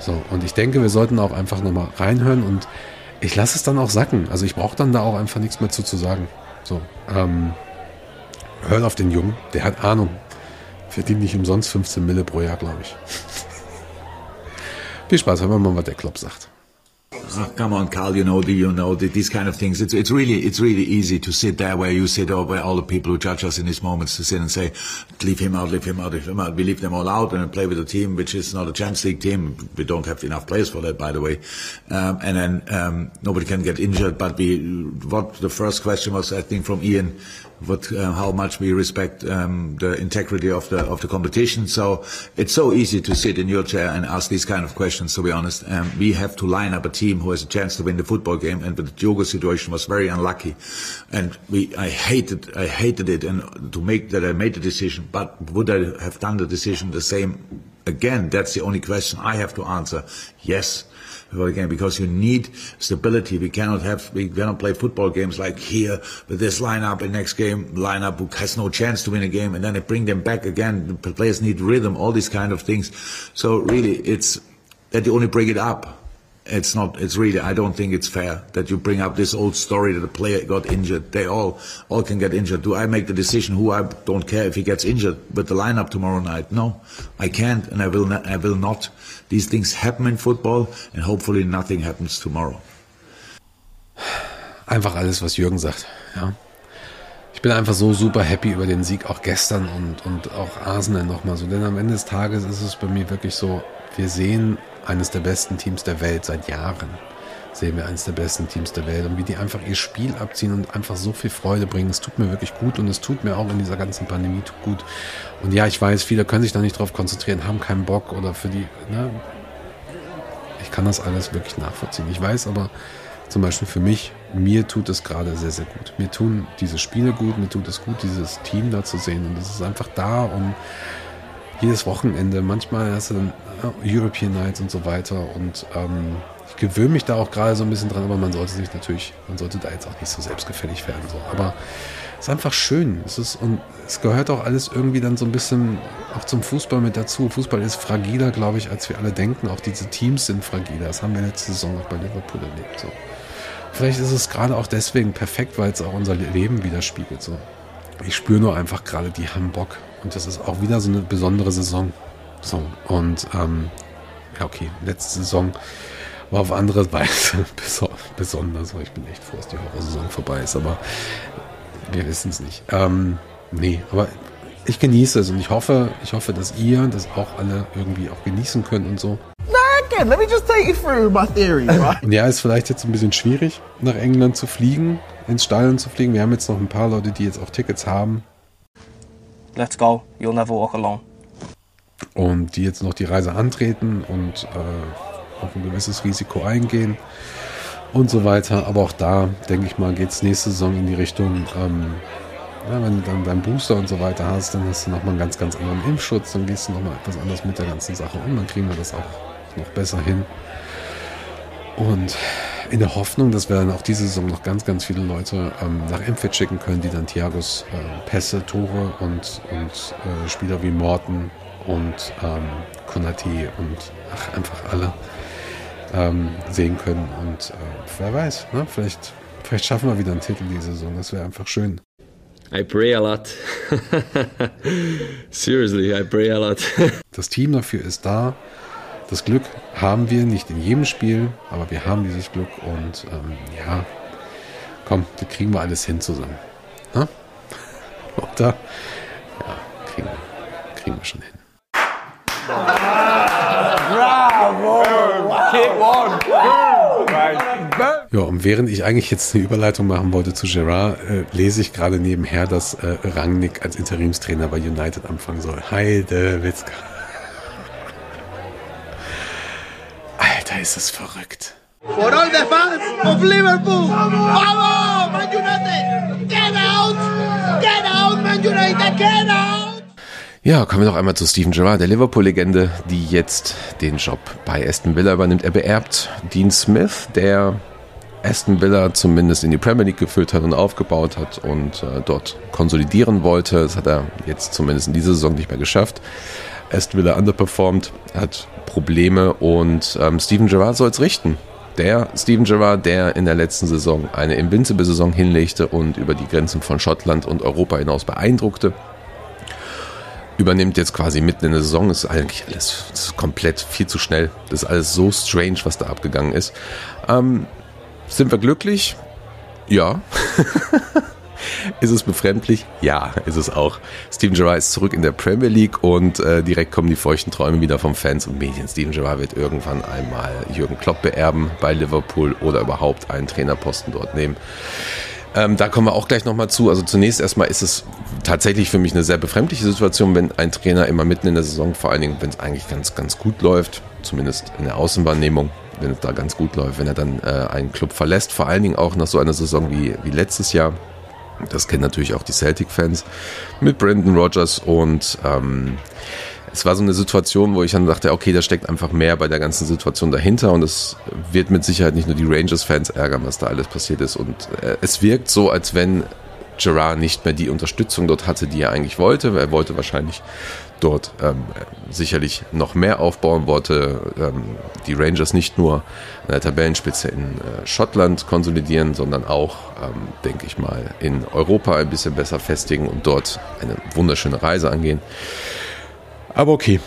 So, und ich denke, wir sollten auch einfach nochmal reinhören und ich lasse es dann auch sacken. Also ich brauche dann da auch einfach nichts mehr zu, zu sagen. So, ähm, hört auf den Jungen, der hat Ahnung. Verdient nicht umsonst 15 Mille pro Jahr, glaube ich. [laughs] Viel Spaß, hören wir mal, was der Klopp sagt. Oh, come on, Carl. You know, the, you know the, these kind of things. It's it's really it's really easy to sit there where you sit, or where all the people who judge us in these moments to sit and say, leave him out, leave him out, leave him out. We leave them all out and play with a team which is not a Champions League team. We don't have enough players for that, by the way. Um, and then um, nobody can get injured. But we, what the first question was, I think, from Ian what, uh, how much we respect um, the integrity of the of the competition. So it's so easy to sit in your chair and ask these kind of questions. To be honest, um, we have to line up a team who has a chance to win the football game. And the Diogo situation was very unlucky, and we I hated I hated it and to make that I made the decision. But would I have done the decision the same again? That's the only question I have to answer. Yes again because you need stability. We cannot have we cannot play football games like here with this lineup and next game lineup who has no chance to win a game and then they bring them back again. The players need rhythm, all these kind of things. So really, it's that you only bring it up. It's not. It's really. I don't think it's fair that you bring up this old story that a player got injured. They all all can get injured. Do I make the decision who I don't care if he gets injured with the lineup tomorrow night? No, I can't, and I will. Not, I will not. These things happen in football, and hopefully nothing happens tomorrow. [sighs] Einfach alles, was Jürgen sagt. Ja. Ich bin einfach so super happy über den Sieg auch gestern und, und auch Arsenal nochmal so. Denn am Ende des Tages ist es bei mir wirklich so, wir sehen eines der besten Teams der Welt seit Jahren. Sehen wir eines der besten Teams der Welt und wie die einfach ihr Spiel abziehen und einfach so viel Freude bringen. Es tut mir wirklich gut und es tut mir auch in dieser ganzen Pandemie gut. Und ja, ich weiß, viele können sich da nicht drauf konzentrieren, haben keinen Bock oder für die, ne? Ich kann das alles wirklich nachvollziehen. Ich weiß aber, zum Beispiel für mich, mir tut es gerade sehr, sehr gut. Mir tun diese Spiele gut, mir tut es gut, dieses Team da zu sehen. Und es ist einfach da und jedes Wochenende. Manchmal hast du dann European Nights und so weiter. Und ähm, ich gewöhne mich da auch gerade so ein bisschen dran, aber man sollte sich natürlich, man sollte da jetzt auch nicht so selbstgefällig werden. So. Aber es ist einfach schön. Es ist, und es gehört auch alles irgendwie dann so ein bisschen auch zum Fußball mit dazu. Fußball ist fragiler, glaube ich, als wir alle denken. Auch diese Teams sind fragiler. Das haben wir letzte Saison auch bei Liverpool erlebt. So. Vielleicht ist es gerade auch deswegen perfekt, weil es auch unser Leben widerspiegelt. So. Ich spüre nur einfach gerade, die haben Bock. Und das ist auch wieder so eine besondere Saison. So, und ähm, ja, okay, letzte Saison war auf andere Weise [laughs] besonders. Ich bin echt froh, dass die Horrorsaison vorbei ist, aber wir wissen es nicht. Ähm, nee, aber ich genieße es und ich hoffe, ich hoffe, dass ihr das auch alle irgendwie auch genießen könnt und so. Again, let me just take you through my theory, [laughs] right? Und ja, ist vielleicht jetzt ein bisschen schwierig, nach England zu fliegen, ins Stadion zu fliegen. Wir haben jetzt noch ein paar Leute, die jetzt auch Tickets haben. Let's go. You'll never walk alone. Und die jetzt noch die Reise antreten und äh, auf ein gewisses Risiko eingehen und so weiter. Aber auch da, denke ich mal, geht es nächste Saison in die Richtung, ähm, Ja, wenn du dann deinen Booster und so weiter hast, dann hast du nochmal einen ganz, ganz anderen Impfschutz, dann gehst du nochmal etwas anders mit der ganzen Sache um, dann kriegen wir das auch noch besser hin. Und in der Hoffnung, dass wir dann auch diese Saison noch ganz, ganz viele Leute ähm, nach Empfit schicken können, die dann Thiagos äh, Pässe, Tore und, und äh, Spieler wie Morten und ähm, Konati und ach, einfach alle ähm, sehen können. Und äh, wer weiß, ne? vielleicht, vielleicht schaffen wir wieder einen Titel diese Saison. Das wäre einfach schön. I pray a lot. [laughs] Seriously, I pray a lot. [laughs] das Team dafür ist da. Das Glück haben wir nicht in jedem Spiel, aber wir haben dieses Glück und ähm, ja, komm, das kriegen wir alles hin zusammen. Ne? [laughs] Oder? Ja, kriegen wir, kriegen wir schon hin. Bravo! Kick one! Ja, und während ich eigentlich jetzt eine Überleitung machen wollte zu Gerard, äh, lese ich gerade nebenher, dass äh, Rangnick als Interimstrainer bei United anfangen soll. Heide Witzka. Alter, ist das verrückt. For all the fans of Liverpool, vamos, Man United, get out, get out, Man United, get out. Ja, kommen wir noch einmal zu Steven Gerrard, der Liverpool-Legende, die jetzt den Job bei Aston Villa übernimmt. Er beerbt Dean Smith, der Aston Villa zumindest in die Premier League geführt hat und aufgebaut hat und äh, dort konsolidieren wollte. Das hat er jetzt zumindest in dieser Saison nicht mehr geschafft. Aston Villa underperformed, hat Probleme und ähm, Steven Gerrard soll es richten. Der Steven Gerrard, der in der letzten Saison eine Invincible-Saison hinlegte und über die Grenzen von Schottland und Europa hinaus beeindruckte, übernimmt jetzt quasi mitten in der Saison. Ist eigentlich alles ist komplett viel zu schnell. Das ist alles so strange, was da abgegangen ist. Ähm, sind wir glücklich? Ja. [laughs] Ist es befremdlich? Ja, ist es auch. Steven Gerrard ist zurück in der Premier League und äh, direkt kommen die feuchten Träume wieder von Fans und Medien. Steven Gerrard wird irgendwann einmal Jürgen Klopp beerben bei Liverpool oder überhaupt einen Trainerposten dort nehmen. Ähm, da kommen wir auch gleich nochmal zu. Also zunächst erstmal ist es tatsächlich für mich eine sehr befremdliche Situation, wenn ein Trainer immer mitten in der Saison, vor allen Dingen, wenn es eigentlich ganz, ganz gut läuft, zumindest in der Außenwahrnehmung, wenn es da ganz gut läuft, wenn er dann äh, einen Club verlässt, vor allen Dingen auch nach so einer Saison wie, wie letztes Jahr, das kennen natürlich auch die Celtic-Fans. Mit Brandon Rogers und ähm, es war so eine Situation, wo ich dann dachte, okay, da steckt einfach mehr bei der ganzen Situation dahinter und es wird mit Sicherheit nicht nur die Rangers-Fans ärgern, was da alles passiert ist. Und äh, es wirkt so, als wenn Gerard nicht mehr die Unterstützung dort hatte, die er eigentlich wollte. Er wollte wahrscheinlich dort ähm, sicherlich noch mehr aufbauen, wollte ähm, die Rangers nicht nur an der Tabellenspitze in äh, Schottland konsolidieren, sondern auch, ähm, denke ich mal, in Europa ein bisschen besser festigen und dort eine wunderschöne Reise angehen. Aber okay.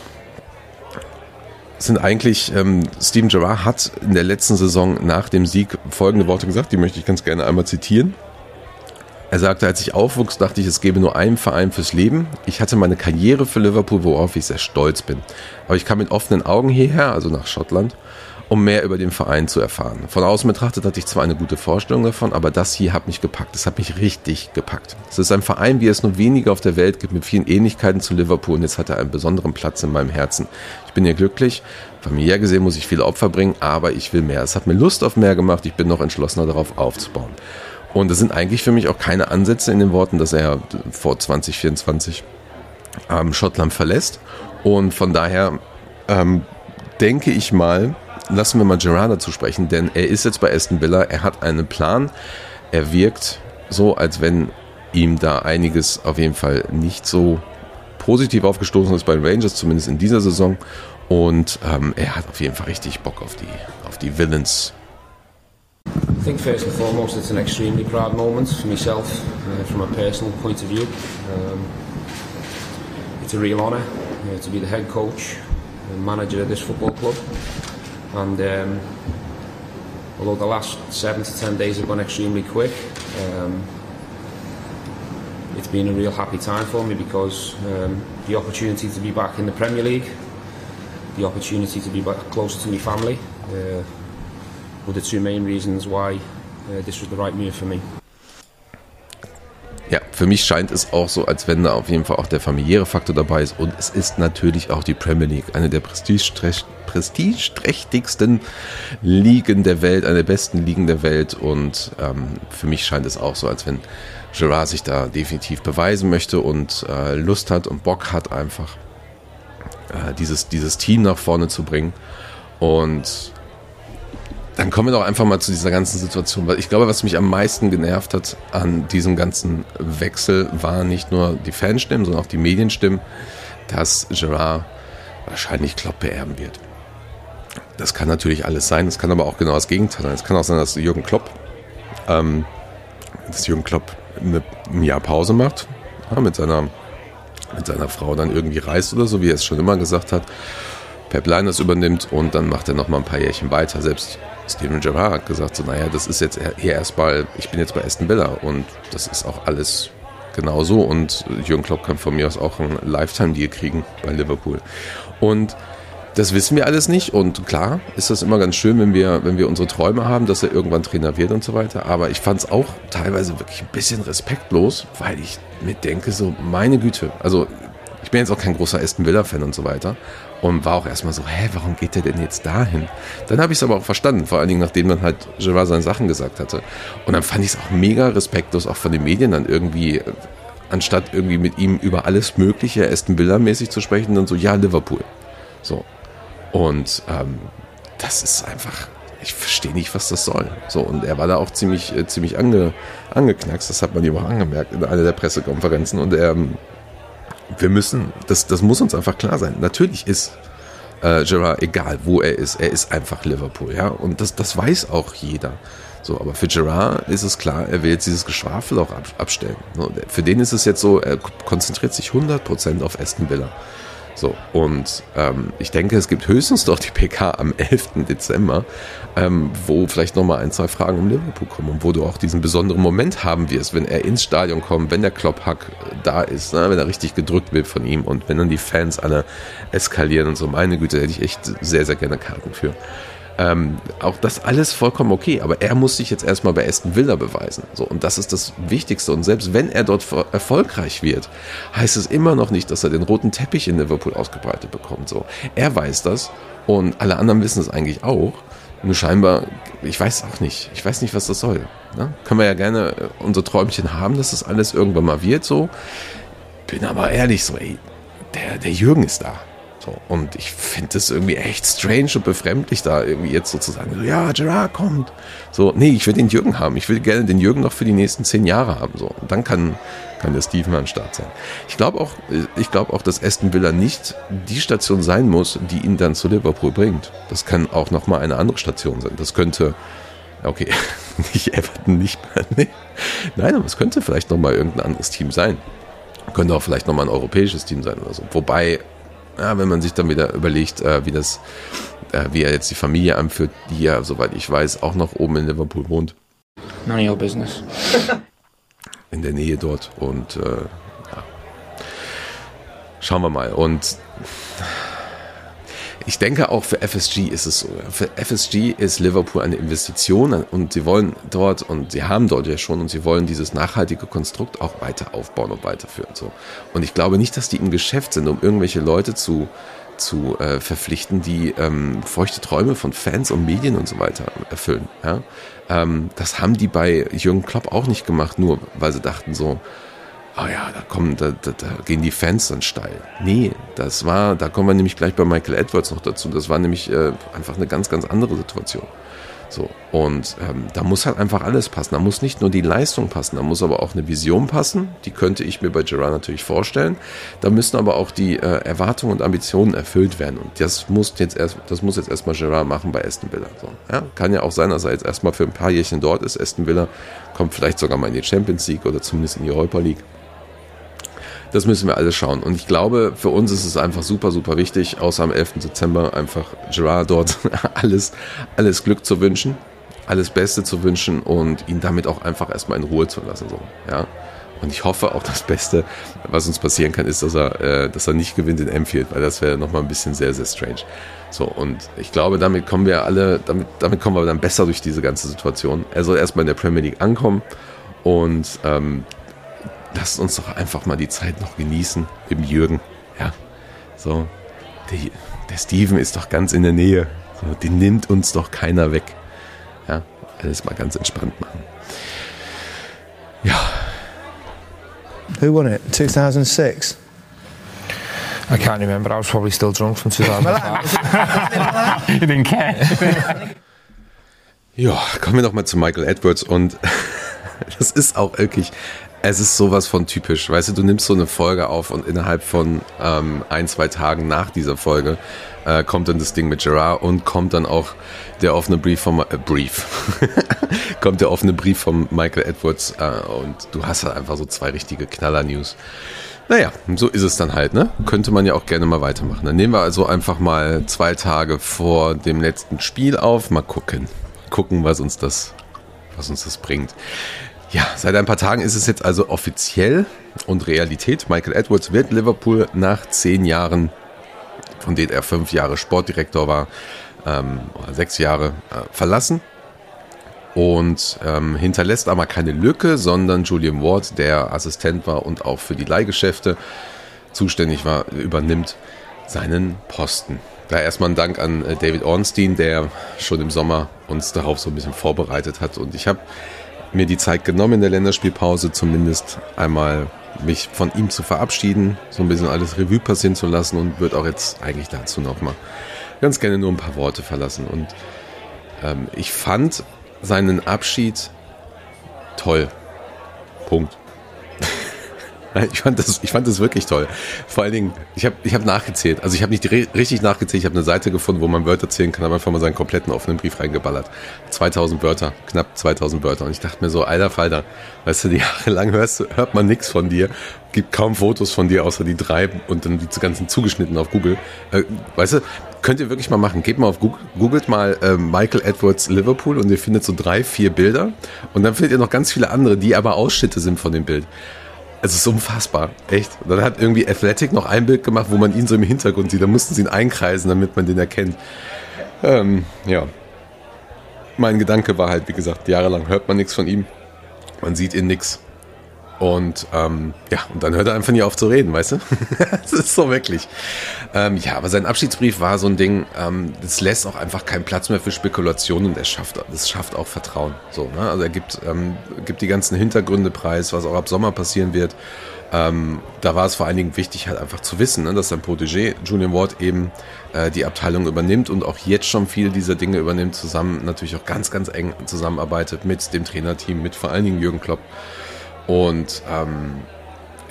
Sind eigentlich, ähm, Steven Gerrard hat in der letzten Saison nach dem Sieg folgende Worte gesagt, die möchte ich ganz gerne einmal zitieren. Er sagte, als ich aufwuchs, dachte ich, es gäbe nur einen Verein fürs Leben. Ich hatte meine Karriere für Liverpool, worauf ich sehr stolz bin. Aber ich kam mit offenen Augen hierher, also nach Schottland, um mehr über den Verein zu erfahren. Von außen betrachtet hatte ich zwar eine gute Vorstellung davon, aber das hier hat mich gepackt. Es hat mich richtig gepackt. Es ist ein Verein, wie es nur wenige auf der Welt gibt, mit vielen Ähnlichkeiten zu Liverpool und jetzt hat er einen besonderen Platz in meinem Herzen. Ich bin hier glücklich. Familiär gesehen muss ich viele Opfer bringen, aber ich will mehr. Es hat mir Lust auf mehr gemacht. Ich bin noch entschlossener darauf aufzubauen. Und es sind eigentlich für mich auch keine Ansätze in den Worten, dass er vor 2024 ähm, Schottland verlässt. Und von daher ähm, denke ich mal, lassen wir mal Gerard dazu sprechen, denn er ist jetzt bei Aston Villa, er hat einen Plan, er wirkt so, als wenn ihm da einiges auf jeden Fall nicht so positiv aufgestoßen ist bei Rangers, zumindest in dieser Saison. Und ähm, er hat auf jeden Fall richtig Bock auf die, auf die Villains I think first and foremost it's an extremely proud moment for myself uh, from a personal point of view. Um, it's a real honour uh, to be the head coach and manager of this football club and um, although the last seven to ten days have gone extremely quick um, it's been a real happy time for me because um, the opportunity to be back in the Premier League the opportunity to be back closer to my family uh, were the two main reasons why uh, this was the right move for me. Ja, für mich scheint es auch so, als wenn da auf jeden Fall auch der familiäre Faktor dabei ist. Und es ist natürlich auch die Premier League, eine der prestigeträchtigsten Ligen der Welt, eine der besten Ligen der Welt. Und ähm, für mich scheint es auch so, als wenn Gerard sich da definitiv beweisen möchte und äh, Lust hat und Bock hat, einfach äh, dieses, dieses Team nach vorne zu bringen. Und dann kommen wir doch einfach mal zu dieser ganzen Situation, ich glaube, was mich am meisten genervt hat an diesem ganzen Wechsel, war nicht nur die Fanstimmen, sondern auch die Medienstimmen, dass Gerard wahrscheinlich Klopp beerben wird. Das kann natürlich alles sein, das kann aber auch genau das Gegenteil sein. Es kann auch sein, dass Jürgen Klopp, ähm, dass Jürgen Klopp eine, ein Jahr Pause macht, ja, mit, seiner, mit seiner Frau dann irgendwie reist oder so, wie er es schon immer gesagt hat. Pep Liners übernimmt und dann macht er noch mal ein paar Jährchen weiter. Selbst Steven Gerrard hat gesagt, so naja, das ist jetzt hier erstmal, ich bin jetzt bei Aston Villa und das ist auch alles genau so und Jürgen Klopp kann von mir aus auch einen Lifetime-Deal kriegen bei Liverpool. Und das wissen wir alles nicht und klar ist das immer ganz schön, wenn wir, wenn wir unsere Träume haben, dass er irgendwann Trainer wird und so weiter. Aber ich fand es auch teilweise wirklich ein bisschen respektlos, weil ich mir denke, so meine Güte, also ich bin jetzt auch kein großer Aston Villa-Fan und so weiter und war auch erstmal so, hä, warum geht der denn jetzt dahin? Dann habe ich es aber auch verstanden, vor allen Dingen nachdem dann halt Gerard seine Sachen gesagt hatte. Und dann fand ich es auch mega respektlos, auch von den Medien dann irgendwie, anstatt irgendwie mit ihm über alles Mögliche Aston Villa-mäßig zu sprechen, dann so, ja, Liverpool. So. Und ähm, das ist einfach, ich verstehe nicht, was das soll. So, und er war da auch ziemlich, äh, ziemlich ange, angeknackst, das hat man ihm auch angemerkt in einer der Pressekonferenzen. Und er, ähm, wir müssen, das, das muss uns einfach klar sein. Natürlich ist äh, Gerard, egal wo er ist, er ist einfach Liverpool, ja. Und das, das weiß auch jeder. So, aber für Gerard ist es klar, er will jetzt dieses Geschwafel auch ab, abstellen. Für den ist es jetzt so, er konzentriert sich 100% auf Aston Villa. So, und ähm, ich denke, es gibt höchstens doch die PK am 11. Dezember, ähm, wo vielleicht nochmal ein, zwei Fragen um Liverpool kommen und wo du auch diesen besonderen Moment haben wirst, wenn er ins Stadion kommt, wenn der Klopphack da ist, ne, wenn er richtig gedrückt wird von ihm und wenn dann die Fans alle eskalieren und so. Meine Güte, hätte ich echt sehr, sehr gerne Karten für. Ähm, auch das alles vollkommen okay, aber er muss sich jetzt erstmal bei Aston Villa beweisen. So, und das ist das Wichtigste. Und selbst wenn er dort erfolgreich wird, heißt es immer noch nicht, dass er den roten Teppich in Liverpool ausgebreitet bekommt. So, er weiß das und alle anderen wissen es eigentlich auch. Nur scheinbar, ich weiß auch nicht. Ich weiß nicht, was das soll. Ne? Können wir ja gerne äh, unser Träumchen haben, dass das alles irgendwann mal wird. So, bin aber ehrlich, so, ey, der, der Jürgen ist da. So, und ich finde es irgendwie echt strange und befremdlich, da irgendwie jetzt sozusagen, so, ja, Gerard kommt. So, nee, ich will den Jürgen haben. Ich will gerne den Jürgen noch für die nächsten zehn Jahre haben. So, und dann kann, kann der Steven am Start sein. Ich glaube auch, ich glaube auch, dass Aston Villa nicht die Station sein muss, die ihn dann zu Liverpool bringt. Das kann auch nochmal eine andere Station sein. Das könnte, okay, [laughs] nicht Everton, nicht, nee. Nein, aber es könnte vielleicht nochmal irgendein anderes Team sein. Könnte auch vielleicht nochmal ein europäisches Team sein oder so. Wobei ja, wenn man sich dann wieder überlegt, äh, wie das, äh, wie er jetzt die Familie anführt, die ja, soweit ich weiß, auch noch oben in Liverpool wohnt. None of your business. In der Nähe dort und äh, ja. Schauen wir mal. Und ich denke auch für FSG ist es so. Für FSG ist Liverpool eine Investition und sie wollen dort und sie haben dort ja schon und sie wollen dieses nachhaltige Konstrukt auch weiter aufbauen und weiterführen. So. Und ich glaube nicht, dass die im Geschäft sind, um irgendwelche Leute zu, zu äh, verpflichten, die ähm, feuchte Träume von Fans und Medien und so weiter erfüllen. Ja? Ähm, das haben die bei Jürgen Klopp auch nicht gemacht, nur weil sie dachten so, oh ja, da kommen, da, da, da gehen die Fans dann steil. Nee, das war, da kommen wir nämlich gleich bei Michael Edwards noch dazu. Das war nämlich äh, einfach eine ganz, ganz andere Situation. So, und ähm, da muss halt einfach alles passen. Da muss nicht nur die Leistung passen, da muss aber auch eine Vision passen. Die könnte ich mir bei Gerard natürlich vorstellen. Da müssen aber auch die äh, Erwartungen und Ambitionen erfüllt werden. Und das muss jetzt erst, das muss jetzt erstmal Gerard machen bei Aston Villa. So, ja? Kann ja auch sein, dass er jetzt erstmal für ein paar Jährchen dort ist. Aston Villa kommt vielleicht sogar mal in die Champions League oder zumindest in die Europa League. Das müssen wir alles schauen. Und ich glaube, für uns ist es einfach super, super wichtig, außer am 11. Dezember einfach Gerard dort [laughs] alles, alles Glück zu wünschen, alles Beste zu wünschen und ihn damit auch einfach erstmal in Ruhe zu lassen. So, ja. Und ich hoffe auch das Beste, was uns passieren kann, ist, dass er, äh, dass er nicht gewinnt in Enfield, weil das wäre nochmal ein bisschen sehr, sehr strange. So, und ich glaube, damit kommen wir alle, damit, damit kommen wir dann besser durch diese ganze Situation. Er soll erstmal in der Premier League ankommen und ähm, lasst uns doch einfach mal die Zeit noch genießen mit dem Jürgen. Ja, so, die, der Steven ist doch ganz in der Nähe. So, den nimmt uns doch keiner weg. Ja, alles mal ganz entspannt machen. Ja. Who won it? 2006? I can't remember. I was probably still drunk from 2005. [laughs] you didn't care. Ja, kommen wir noch mal zu Michael Edwards und [laughs] das ist auch wirklich, es ist sowas von typisch. Weißt du, du nimmst so eine Folge auf und innerhalb von ähm, ein, zwei Tagen nach dieser Folge äh, kommt dann das Ding mit Gerard und kommt dann auch der offene Brief vom äh, Brief. [laughs] kommt der offene Brief von Michael Edwards äh, und du hast halt einfach so zwei richtige Knaller-News. Naja, so ist es dann halt, ne? Könnte man ja auch gerne mal weitermachen. Dann nehmen wir also einfach mal zwei Tage vor dem letzten Spiel auf. Mal gucken. Gucken, was uns das, was uns das bringt. Ja, seit ein paar Tagen ist es jetzt also offiziell und Realität. Michael Edwards wird Liverpool nach zehn Jahren, von denen er fünf Jahre Sportdirektor war, ähm, sechs Jahre, äh, verlassen und ähm, hinterlässt aber keine Lücke, sondern Julian Ward, der Assistent war und auch für die Leihgeschäfte zuständig war, übernimmt seinen Posten. Da erstmal ein Dank an äh, David Ornstein, der schon im Sommer uns darauf so ein bisschen vorbereitet hat. Und ich habe mir die Zeit genommen in der Länderspielpause, zumindest einmal mich von ihm zu verabschieden, so ein bisschen alles Revue passieren zu lassen und würde auch jetzt eigentlich dazu nochmal ganz gerne nur ein paar Worte verlassen. Und ähm, ich fand seinen Abschied toll. Punkt. Ich fand, das, ich fand das wirklich toll. Vor allen Dingen, ich habe ich hab nachgezählt. Also ich habe nicht richtig nachgezählt. Ich habe eine Seite gefunden, wo man Wörter zählen kann. habe einfach mal seinen kompletten offenen Brief reingeballert. 2000 Wörter, knapp 2000 Wörter. Und ich dachte mir so, alter Falter, weißt du, jahrelang hörst, hört man nichts von dir. Gibt kaum Fotos von dir, außer die drei und dann die ganzen zugeschnitten auf Google. Äh, weißt du, könnt ihr wirklich mal machen. Geht mal auf Google, googelt mal äh, Michael Edwards Liverpool und ihr findet so drei, vier Bilder. Und dann findet ihr noch ganz viele andere, die aber Ausschnitte sind von dem Bild. Es ist unfassbar, echt. Und dann hat irgendwie Athletic noch ein Bild gemacht, wo man ihn so im Hintergrund sieht. Da mussten sie ihn einkreisen, damit man den erkennt. Ähm, ja. Mein Gedanke war halt, wie gesagt, jahrelang hört man nichts von ihm. Man sieht ihn nichts. Und ähm, ja, und dann hört er einfach nie auf zu reden, weißt du? [laughs] das ist so wirklich. Ähm, ja, aber sein Abschiedsbrief war so ein Ding, ähm, das lässt auch einfach keinen Platz mehr für Spekulationen und er schafft, das schafft auch Vertrauen. So, ne? Also er gibt, ähm, gibt die ganzen Hintergründe preis, was auch ab Sommer passieren wird. Ähm, da war es vor allen Dingen wichtig, halt einfach zu wissen, ne, dass sein Protégé Julian Ward eben äh, die Abteilung übernimmt und auch jetzt schon viele dieser Dinge übernimmt, zusammen natürlich auch ganz, ganz eng zusammenarbeitet mit dem Trainerteam, mit vor allen Dingen Jürgen Klopp. Und ähm,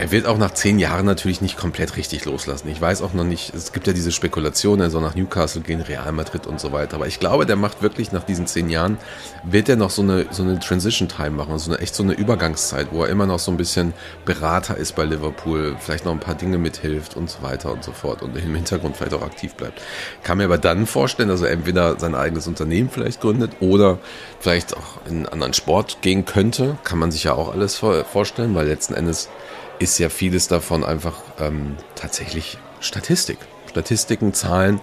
er wird auch nach zehn Jahren natürlich nicht komplett richtig loslassen. Ich weiß auch noch nicht, es gibt ja diese Spekulation, er soll nach Newcastle gehen, Real Madrid und so weiter. Aber ich glaube, der macht wirklich nach diesen zehn Jahren, wird er noch so eine, so eine Transition Time machen, so eine, echt so eine Übergangszeit, wo er immer noch so ein bisschen Berater ist bei Liverpool, vielleicht noch ein paar Dinge mithilft und so weiter und so fort und im Hintergrund vielleicht auch aktiv bleibt. Kann mir aber dann vorstellen, dass er entweder sein eigenes Unternehmen vielleicht gründet oder vielleicht auch in einen anderen Sport gehen könnte. Kann man sich ja auch alles vorstellen, weil letzten Endes ist ja vieles davon einfach ähm, tatsächlich Statistik. Statistiken, Zahlen,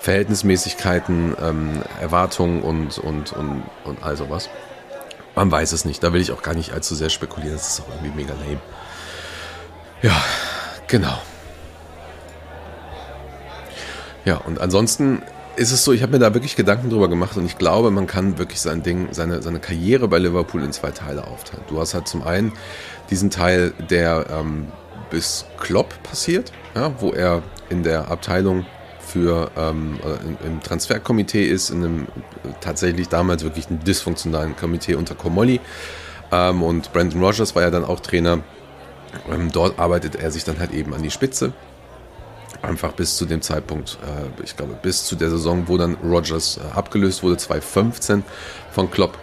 Verhältnismäßigkeiten, ähm, Erwartungen und, und, und, und all sowas. Man weiß es nicht. Da will ich auch gar nicht allzu sehr spekulieren. Das ist auch irgendwie mega lame. Ja, genau. Ja, und ansonsten ist es so, ich habe mir da wirklich Gedanken drüber gemacht und ich glaube, man kann wirklich sein Ding, seine, seine Karriere bei Liverpool in zwei Teile aufteilen. Du hast halt zum einen diesen Teil, der ähm, bis Klopp passiert, ja, wo er in der Abteilung für ähm, im Transferkomitee ist, in einem tatsächlich damals wirklich ein dysfunktionalen Komitee unter Comolli. Ähm, und Brandon Rogers war ja dann auch Trainer. Ähm, dort arbeitet er sich dann halt eben an die Spitze. Einfach bis zu dem Zeitpunkt, äh, ich glaube, bis zu der Saison, wo dann Rogers äh, abgelöst wurde, 2015 von Klopp.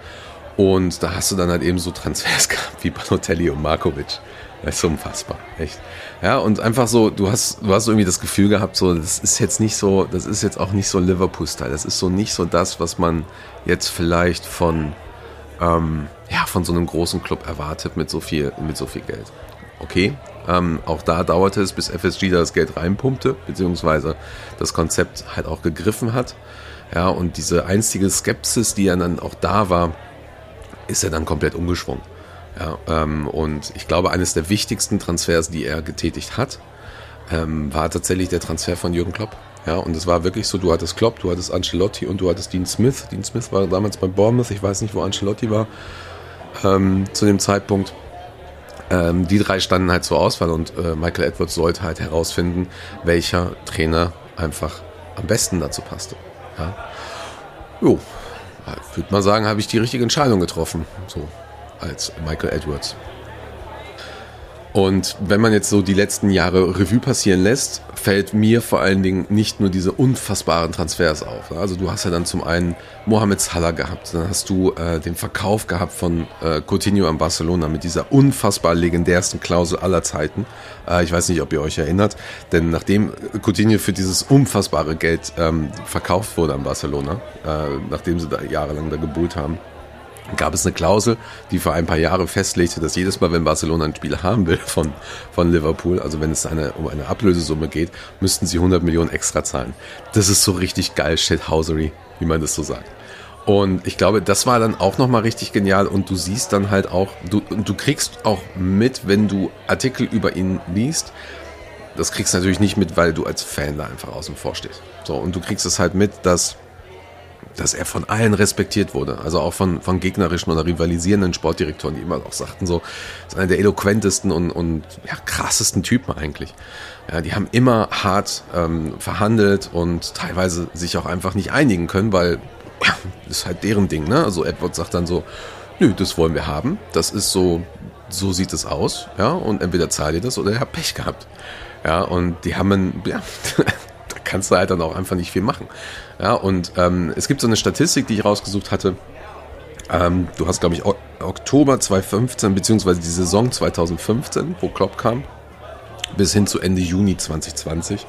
Und da hast du dann halt eben so Transfers [laughs] gehabt wie Balotelli und Markovic. Das ist unfassbar, echt. Ja, und einfach so, du hast, du hast irgendwie das Gefühl gehabt, so, das ist jetzt nicht so, das ist jetzt auch nicht so Liverpool-Style. Das ist so nicht so das, was man jetzt vielleicht von, ähm, ja, von so einem großen Club erwartet mit so viel, mit so viel Geld. Okay, ähm, auch da dauerte es, bis FSG da das Geld reinpumpte, beziehungsweise das Konzept halt auch gegriffen hat. Ja, und diese einstige Skepsis, die ja dann auch da war, ist er dann komplett umgeschwungen. Ja, ähm, und ich glaube, eines der wichtigsten Transfers, die er getätigt hat, ähm, war tatsächlich der Transfer von Jürgen Klopp. Ja, und es war wirklich so, du hattest Klopp, du hattest Ancelotti und du hattest Dean Smith. Dean Smith war damals bei Bournemouth, ich weiß nicht, wo Ancelotti war ähm, zu dem Zeitpunkt. Ähm, die drei standen halt zur Auswahl und äh, Michael Edwards sollte halt herausfinden, welcher Trainer einfach am besten dazu passte. Ja. Jo, würde mal sagen, habe ich die richtige Entscheidung getroffen, so als Michael Edwards. Und wenn man jetzt so die letzten Jahre Revue passieren lässt, fällt mir vor allen Dingen nicht nur diese unfassbaren Transfers auf. Also du hast ja dann zum einen Mohamed Salah gehabt, dann hast du äh, den Verkauf gehabt von äh, Coutinho an Barcelona mit dieser unfassbar legendärsten Klausel aller Zeiten. Äh, ich weiß nicht, ob ihr euch erinnert, denn nachdem Coutinho für dieses unfassbare Geld ähm, verkauft wurde an Barcelona, äh, nachdem sie da jahrelang da gebuhlt haben, gab es eine Klausel, die vor ein paar Jahren festlegte, dass jedes Mal, wenn Barcelona ein Spiel haben will von, von Liverpool, also wenn es eine, um eine Ablösesumme geht, müssten sie 100 Millionen extra zahlen. Das ist so richtig geil Shithousery, wie man das so sagt. Und ich glaube, das war dann auch nochmal richtig genial und du siehst dann halt auch, du, du kriegst auch mit, wenn du Artikel über ihn liest, das kriegst du natürlich nicht mit, weil du als Fan da einfach außen vor stehst. So, und du kriegst es halt mit, dass dass er von allen respektiert wurde. Also auch von, von gegnerischen oder rivalisierenden Sportdirektoren, die immer auch sagten, so, ist einer der eloquentesten und, und ja, krassesten Typen eigentlich. Ja, die haben immer hart ähm, verhandelt und teilweise sich auch einfach nicht einigen können, weil ja, ist halt deren Ding. Ne? Also Edward sagt dann so, nö, das wollen wir haben. Das ist so, so sieht es aus. Ja, und entweder zahlt ihr das oder ihr habt Pech gehabt. Ja, und die haben, ein, ja, [laughs] kannst du halt dann auch einfach nicht viel machen. Ja, und ähm, es gibt so eine Statistik, die ich rausgesucht hatte. Ähm, du hast, glaube ich, o Oktober 2015, beziehungsweise die Saison 2015, wo Klopp kam, bis hin zu Ende Juni 2020,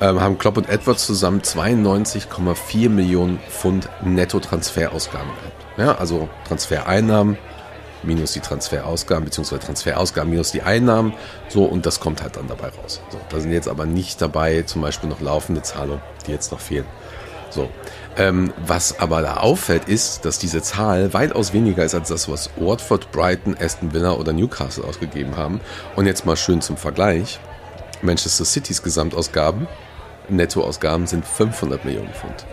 ähm, haben Klopp und Edwards zusammen 92,4 Millionen Pfund Netto-Transferausgaben gehabt. Ja, also Transfereinnahmen minus die Transferausgaben, beziehungsweise Transferausgaben minus die Einnahmen. So, und das kommt halt dann dabei raus. So, da sind jetzt aber nicht dabei zum Beispiel noch laufende Zahlungen, die jetzt noch fehlen. So. Ähm, was aber da auffällt, ist, dass diese Zahl weitaus weniger ist als das, was Watford, Brighton, Aston Villa oder Newcastle ausgegeben haben. Und jetzt mal schön zum Vergleich. Manchester Citys Gesamtausgaben, Nettoausgaben sind 500 Millionen Pfund.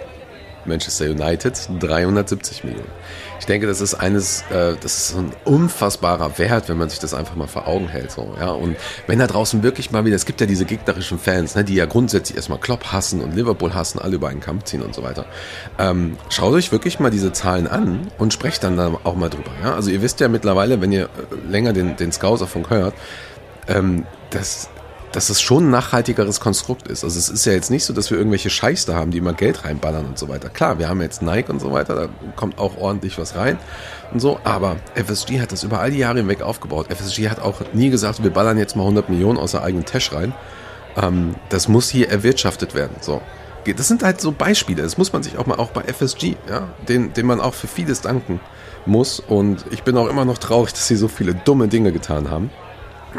Manchester United 370 Millionen. Ich denke, das ist eines, äh, das ist ein unfassbarer Wert, wenn man sich das einfach mal vor Augen hält. So, ja? Und wenn da draußen wirklich mal wieder, es gibt ja diese gegnerischen Fans, ne, die ja grundsätzlich erstmal Klopp hassen und Liverpool hassen, alle über einen Kampf ziehen und so weiter. Ähm, schaut euch wirklich mal diese Zahlen an und sprecht dann da auch mal drüber. Ja? Also ihr wisst ja mittlerweile, wenn ihr äh, länger den, den Scouser-Funk hört, ähm, dass dass es schon ein nachhaltigeres Konstrukt ist. Also es ist ja jetzt nicht so, dass wir irgendwelche Scheiß da haben, die immer Geld reinballern und so weiter. Klar, wir haben jetzt Nike und so weiter, da kommt auch ordentlich was rein und so, aber FSG hat das über all die Jahre hinweg aufgebaut. FSG hat auch nie gesagt, wir ballern jetzt mal 100 Millionen aus der eigenen Tasche rein. Ähm, das muss hier erwirtschaftet werden. So. Das sind halt so Beispiele, das muss man sich auch mal auch bei FSG, ja, den, den man auch für vieles danken muss. Und ich bin auch immer noch traurig, dass sie so viele dumme Dinge getan haben.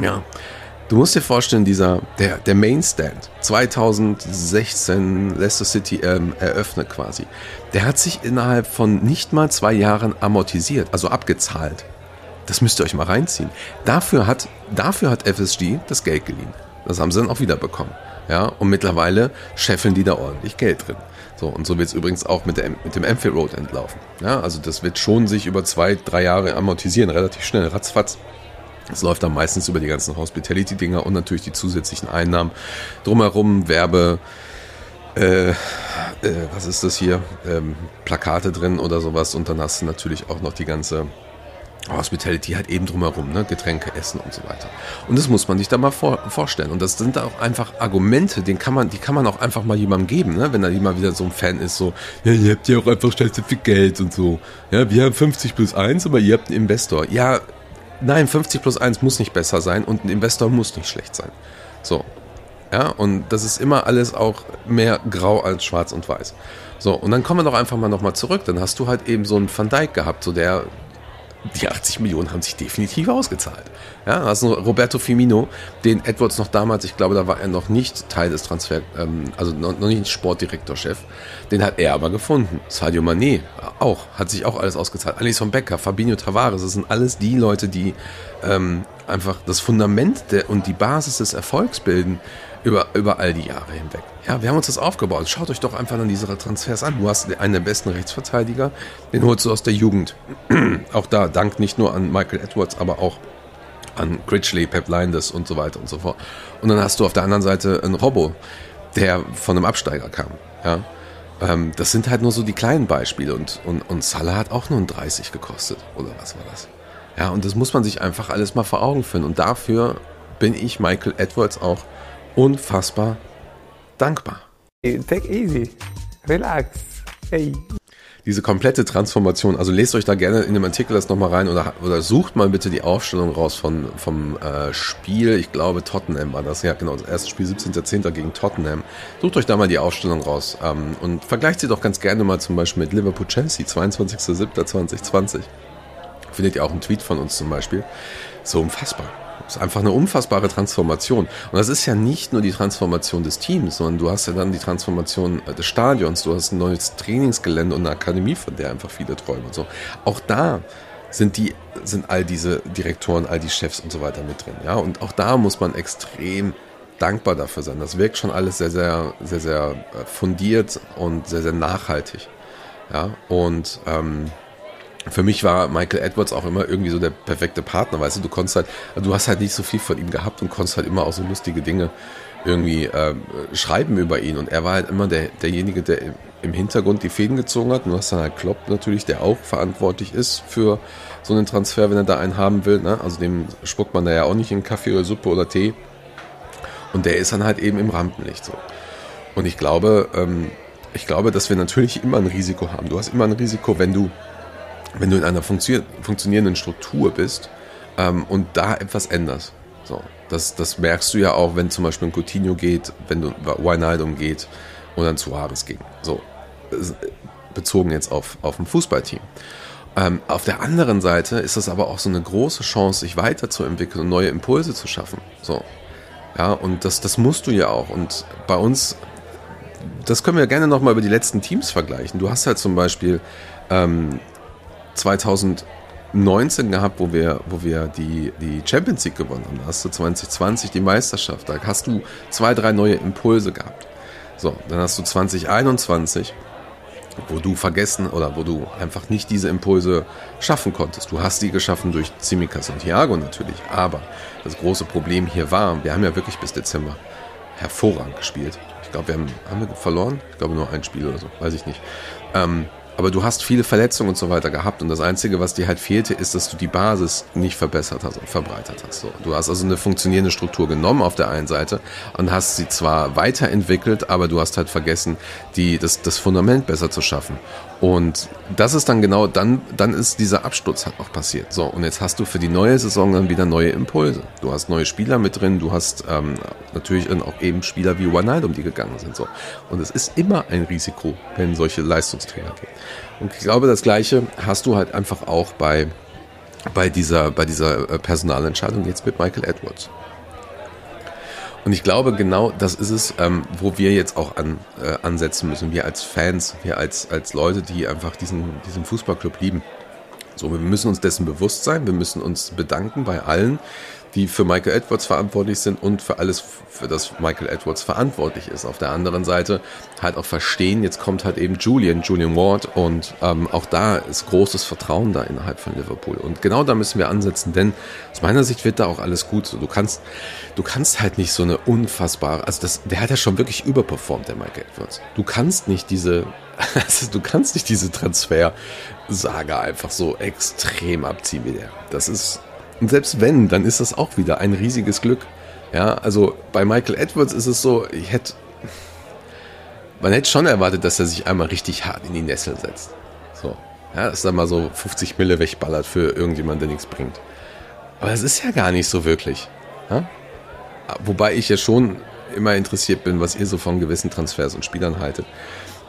Ja, Du musst dir vorstellen, dieser, der, der Mainstand, 2016 Leicester City ähm, eröffnet quasi, der hat sich innerhalb von nicht mal zwei Jahren amortisiert, also abgezahlt. Das müsst ihr euch mal reinziehen. Dafür hat, dafür hat FSG das Geld geliehen. Das haben sie dann auch wieder bekommen. Ja, und mittlerweile scheffeln die da ordentlich Geld drin. So, und so wird es übrigens auch mit, der, mit dem Enfield Road entlaufen. Ja, also das wird schon sich über zwei, drei Jahre amortisieren, relativ schnell, ratzfatz. Es läuft dann meistens über die ganzen Hospitality-Dinger und natürlich die zusätzlichen Einnahmen. Drumherum Werbe, äh, äh, was ist das hier? Ähm, Plakate drin oder sowas. Und dann hast du natürlich auch noch die ganze Hospitality halt eben drumherum, ne? Getränke, Essen und so weiter. Und das muss man sich da mal vor, vorstellen. Und das sind auch einfach Argumente, den kann man, die kann man auch einfach mal jemandem geben, ne? Wenn da jemand wieder so ein Fan ist, so, ja, ihr habt ja auch einfach scheiße viel Geld und so. Ja, wir haben 50 plus 1, aber ihr habt einen Investor. Ja, nein, 50 plus 1 muss nicht besser sein und ein Investor muss nicht schlecht sein. So. Ja, und das ist immer alles auch mehr grau als schwarz und weiß. So, und dann kommen wir doch einfach mal nochmal zurück. Dann hast du halt eben so einen Van Dijk gehabt, so der die 80 Millionen haben sich definitiv ausgezahlt. Ja, du Roberto Firmino, den Edwards noch damals, ich glaube, da war er noch nicht Teil des Transfer, ähm, also noch, noch nicht Sportdirektorchef, den hat er aber gefunden. Sadio Mané auch, hat sich auch alles ausgezahlt. Alisson Becker, Fabinho Tavares, das sind alles die Leute, die ähm, einfach das Fundament der, und die Basis des Erfolgs bilden über, über all die Jahre hinweg. Ja, wir haben uns das aufgebaut. Schaut euch doch einfach dann diese Transfers an. Du hast einen der besten Rechtsverteidiger, den holst du aus der Jugend. [clears throat] auch da, dank nicht nur an Michael Edwards, aber auch an Critchley, Pep Lindes und so weiter und so fort. Und dann hast du auf der anderen Seite einen Robbo, der von einem Absteiger kam. Ja, ähm, das sind halt nur so die kleinen Beispiele. Und, und, und Salah hat auch nur ein 30 gekostet. Oder was war das? Ja, und das muss man sich einfach alles mal vor Augen führen. Und dafür bin ich Michael Edwards auch unfassbar dankbar. Take easy. Relax. Hey. Diese komplette Transformation, also lest euch da gerne in dem Artikel das nochmal rein oder, oder sucht mal bitte die Aufstellung raus von, vom äh, Spiel, ich glaube Tottenham war das, ja genau, das erste Spiel 17.10. gegen Tottenham. Sucht euch da mal die Aufstellung raus ähm, und vergleicht sie doch ganz gerne mal zum Beispiel mit Liverpool-Chelsea, 22.07.2020. Findet ihr auch einen Tweet von uns zum Beispiel. So unfassbar. Das ist einfach eine unfassbare Transformation. Und das ist ja nicht nur die Transformation des Teams, sondern du hast ja dann die Transformation äh, des Stadions, du hast ein neues Trainingsgelände und eine Akademie, von der einfach viele träumen und so. Auch da sind die, sind all diese Direktoren, all die Chefs und so weiter mit drin. Ja, und auch da muss man extrem dankbar dafür sein. Das wirkt schon alles sehr, sehr, sehr, sehr äh, fundiert und sehr, sehr nachhaltig. Ja, und ähm, für mich war Michael Edwards auch immer irgendwie so der perfekte Partner, weißt du, du konntest halt, also du hast halt nicht so viel von ihm gehabt und konntest halt immer auch so lustige Dinge irgendwie äh, schreiben über ihn und er war halt immer der, derjenige, der im Hintergrund die Fäden gezogen hat und du hast dann halt Klopp natürlich, der auch verantwortlich ist für so einen Transfer, wenn er da einen haben will, ne? also dem spuckt man da ja auch nicht in Kaffee oder Suppe oder Tee und der ist dann halt eben im Rampenlicht so. Und ich glaube, ähm, ich glaube, dass wir natürlich immer ein Risiko haben. Du hast immer ein Risiko, wenn du wenn du in einer funktionierenden Struktur bist ähm, und da etwas änderst. So, das, das merkst du ja auch, wenn zum Beispiel ein Coutinho geht, wenn du Wijnaldum geht oder ein Suarez geht. So, bezogen jetzt auf, auf ein Fußballteam. Ähm, auf der anderen Seite ist das aber auch so eine große Chance, sich weiterzuentwickeln und neue Impulse zu schaffen. So, ja, und das, das musst du ja auch. Und bei uns, das können wir gerne nochmal über die letzten Teams vergleichen. Du hast halt zum Beispiel ähm, 2019 gehabt, wo wir, wo wir die, die Champions League gewonnen haben. Da hast du 2020 die Meisterschaft. Da hast du zwei, drei neue Impulse gehabt. So, dann hast du 2021, wo du vergessen oder wo du einfach nicht diese Impulse schaffen konntest. Du hast die geschaffen durch Tsimikas und Thiago natürlich. Aber das große Problem hier war, wir haben ja wirklich bis Dezember hervorragend gespielt. Ich glaube, wir haben, haben wir verloren? Ich glaube nur ein Spiel oder so, weiß ich nicht. Ähm, aber du hast viele Verletzungen und so weiter gehabt und das Einzige, was dir halt fehlte, ist, dass du die Basis nicht verbessert hast und verbreitert hast. So, du hast also eine funktionierende Struktur genommen auf der einen Seite und hast sie zwar weiterentwickelt, aber du hast halt vergessen, die, das, das Fundament besser zu schaffen. Und das ist dann genau, dann, dann ist dieser Absturz halt auch passiert. So, und jetzt hast du für die neue Saison dann wieder neue Impulse. Du hast neue Spieler mit drin, du hast ähm, natürlich auch eben Spieler wie Wijnaldum, die gegangen sind. So. Und es ist immer ein Risiko, wenn solche Leistungstrainer gehen. Und ich glaube, das Gleiche hast du halt einfach auch bei, bei dieser, bei dieser äh, Personalentscheidung jetzt mit Michael Edwards. Und ich glaube, genau das ist es, ähm, wo wir jetzt auch an, äh, ansetzen müssen. Wir als Fans, wir als, als Leute, die einfach diesen, diesen Fußballclub lieben. So, wir müssen uns dessen bewusst sein. Wir müssen uns bedanken bei allen, die für Michael Edwards verantwortlich sind und für alles, für das Michael Edwards verantwortlich ist. Auf der anderen Seite halt auch verstehen, jetzt kommt halt eben Julian, Julian Ward und ähm, auch da ist großes Vertrauen da innerhalb von Liverpool. Und genau da müssen wir ansetzen, denn aus meiner Sicht wird da auch alles gut. Du kannst, du kannst halt nicht so eine unfassbare, also das, der hat ja schon wirklich überperformt, der Michael Edwards. Du kannst nicht diese, [laughs] also du kannst nicht diese Transfer-Saga einfach so extrem abziehen wie der. Das ist und selbst wenn, dann ist das auch wieder ein riesiges Glück. Ja, also bei Michael Edwards ist es so, ich hätte, man hätte schon erwartet, dass er sich einmal richtig hart in die Nessel setzt. So, ja, dass er mal so 50 Mille wegballert für irgendjemand, der nichts bringt. Aber es ist ja gar nicht so wirklich. Ja? Wobei ich ja schon immer interessiert bin, was ihr so von gewissen Transfers und Spielern haltet.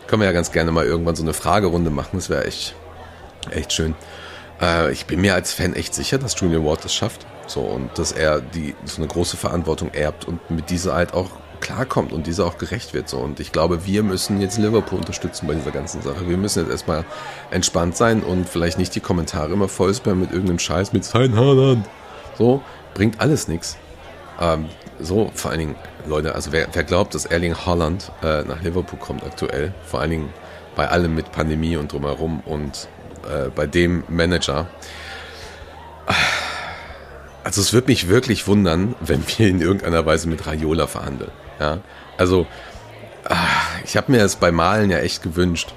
Können wir ja ganz gerne mal irgendwann so eine Fragerunde machen. Das wäre echt, echt schön. Äh, ich bin mir als Fan echt sicher, dass Junior Ward das schafft. So, und dass er die, so eine große Verantwortung erbt und mit dieser halt auch klarkommt und dieser auch gerecht wird. So. Und ich glaube, wir müssen jetzt Liverpool unterstützen bei dieser ganzen Sache. Wir müssen jetzt erstmal entspannt sein und vielleicht nicht die Kommentare immer voll spammen mit irgendeinem Scheiß mit sein Haaland. So, bringt alles nichts. Ähm, so, vor allen Dingen, Leute, also wer, wer glaubt, dass Erling Haaland äh, nach Liverpool kommt aktuell, vor allen Dingen bei allem mit Pandemie und drumherum und äh, bei dem Manager, also es würde mich wirklich wundern, wenn wir in irgendeiner Weise mit Raiola verhandeln. Ja? Also ach, ich habe mir es bei Malen ja echt gewünscht,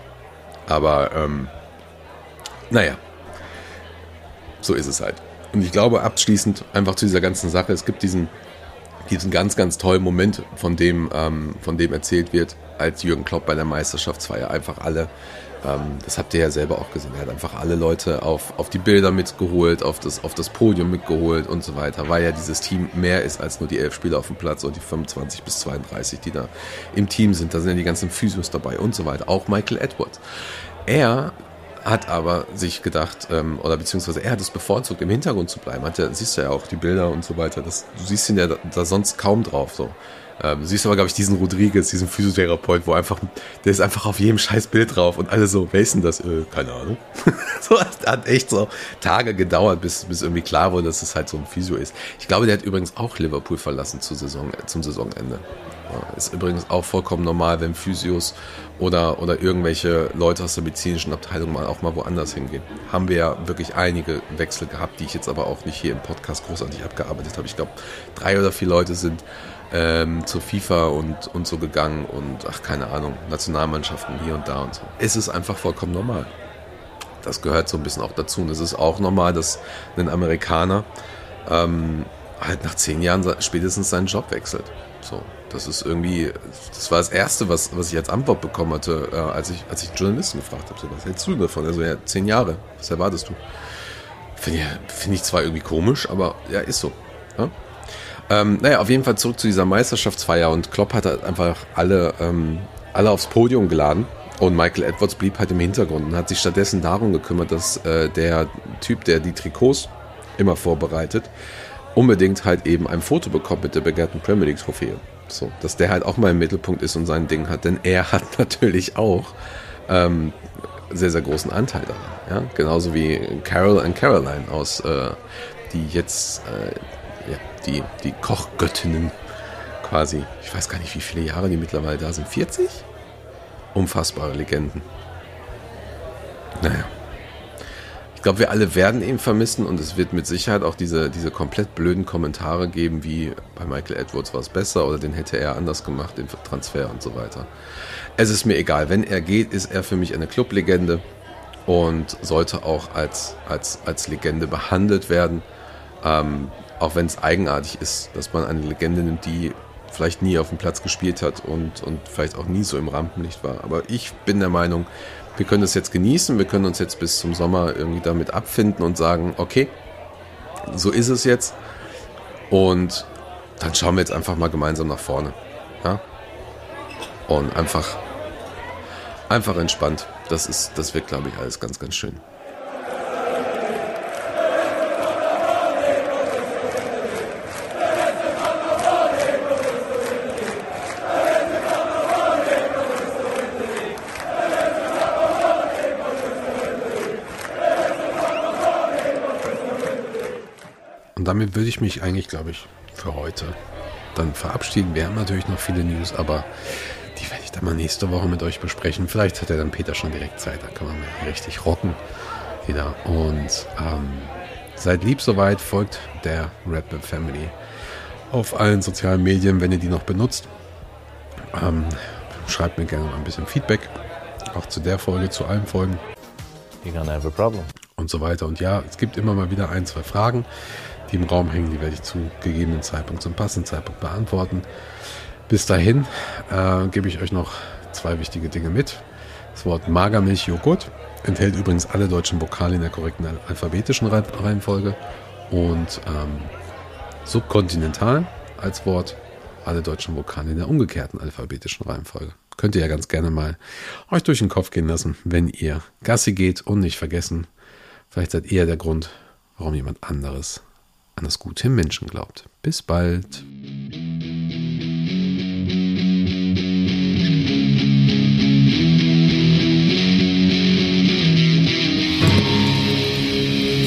aber ähm, naja, so ist es halt. Und ich glaube abschließend einfach zu dieser ganzen Sache, es gibt diesen, diesen ganz, ganz tollen Moment, von dem, ähm, von dem erzählt wird, als Jürgen Klopp bei der Meisterschaftsfeier einfach alle ähm, das habt ihr ja selber auch gesehen. Er hat einfach alle Leute auf, auf die Bilder mitgeholt, auf das, auf das Podium mitgeholt und so weiter, weil ja dieses Team mehr ist als nur die elf Spieler auf dem Platz und die 25 bis 32, die da im Team sind. Da sind ja die ganzen Physios dabei und so weiter. Auch Michael Edwards. Er hat aber sich gedacht, ähm, oder beziehungsweise er hat es bevorzugt, im Hintergrund zu bleiben. Hat ja, siehst du ja auch die Bilder und so weiter. Das, du siehst ihn ja da, da sonst kaum drauf. So. Ähm, siehst aber, glaube ich, diesen Rodriguez, diesen Physiotherapeut, wo einfach, der ist einfach auf jedem scheiß Bild drauf und alle so, wer ist denn das? Äh, keine Ahnung. [laughs] so, hat echt so Tage gedauert, bis, bis irgendwie klar wurde, dass es halt so ein Physio ist. Ich glaube, der hat übrigens auch Liverpool verlassen zur Saison, zum Saisonende. Ja, ist übrigens auch vollkommen normal, wenn Physios oder, oder irgendwelche Leute aus der medizinischen Abteilung mal auch mal woanders hingehen. Haben wir ja wirklich einige Wechsel gehabt, die ich jetzt aber auch nicht hier im Podcast großartig abgearbeitet habe. Ich glaube, drei oder vier Leute sind ähm, zur FIFA und, und so gegangen und ach, keine Ahnung, Nationalmannschaften hier und da und so. Es ist einfach vollkommen normal. Das gehört so ein bisschen auch dazu. Und es ist auch normal, dass ein Amerikaner ähm, halt nach zehn Jahren spätestens seinen Job wechselt. So, das ist irgendwie, das war das Erste, was, was ich als Antwort bekommen hatte, äh, als, ich, als ich Journalisten gefragt habe. So, was hältst du davon? Also ja, zehn Jahre, was erwartest du? Finde ich, find ich zwar irgendwie komisch, aber ja, ist so. Ja? Ähm, naja, auf jeden Fall zurück zu dieser Meisterschaftsfeier und Klopp hat halt einfach alle, ähm, alle aufs Podium geladen und Michael Edwards blieb halt im Hintergrund und hat sich stattdessen darum gekümmert, dass äh, der Typ, der die Trikots immer vorbereitet, unbedingt halt eben ein Foto bekommt mit der begehrten Premier League Trophäe. So, dass der halt auch mal im Mittelpunkt ist und sein Ding hat, denn er [laughs] hat natürlich auch ähm, sehr, sehr großen Anteil daran. Ja? Genauso wie Carol und Caroline aus, äh, die jetzt äh, die, die Kochgöttinnen quasi. Ich weiß gar nicht, wie viele Jahre die mittlerweile da sind. 40? Unfassbare Legenden. Naja. Ich glaube, wir alle werden ihn vermissen und es wird mit Sicherheit auch diese, diese komplett blöden Kommentare geben, wie bei Michael Edwards war es besser oder den hätte er anders gemacht, den Transfer und so weiter. Es ist mir egal. Wenn er geht, ist er für mich eine Clublegende und sollte auch als, als, als Legende behandelt werden. Ähm, auch wenn es eigenartig ist, dass man eine Legende nimmt, die vielleicht nie auf dem Platz gespielt hat und, und vielleicht auch nie so im Rampenlicht war. Aber ich bin der Meinung, wir können das jetzt genießen, wir können uns jetzt bis zum Sommer irgendwie damit abfinden und sagen, okay, so ist es jetzt. Und dann schauen wir jetzt einfach mal gemeinsam nach vorne. Ja? Und einfach, einfach entspannt. Das ist, das wird, glaube ich, alles ganz, ganz schön. Damit würde ich mich eigentlich, glaube ich, für heute dann verabschieden. Wir haben natürlich noch viele News, aber die werde ich dann mal nächste Woche mit euch besprechen. Vielleicht hat ja dann Peter schon direkt Zeit, dann kann man mal richtig rocken wieder. Und ähm, seid lieb soweit, folgt der Red Bull Family auf allen sozialen Medien, wenn ihr die noch benutzt. Ähm, schreibt mir gerne mal ein bisschen Feedback, auch zu der Folge, zu allen Folgen. You're gonna have a problem. Und so weiter. Und ja, es gibt immer mal wieder ein, zwei Fragen die im Raum hängen, die werde ich zu gegebenen Zeitpunkt, zum passenden Zeitpunkt beantworten. Bis dahin äh, gebe ich euch noch zwei wichtige Dinge mit. Das Wort Magermilch-Joghurt enthält übrigens alle deutschen Vokale in der korrekten alphabetischen Reihenfolge und ähm, subkontinental als Wort alle deutschen Vokale in der umgekehrten alphabetischen Reihenfolge. Könnt ihr ja ganz gerne mal euch durch den Kopf gehen lassen, wenn ihr Gassi geht und nicht vergessen, Vielleicht seid ihr der Grund, warum jemand anderes an das Gute im Menschen glaubt. Bis bald.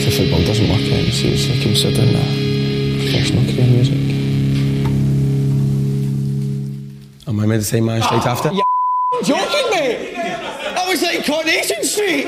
For football doesn't work out, so it's like considering a professional career in music. Am I meant to say man straight after? Joking, mate? I was like Coronation Street.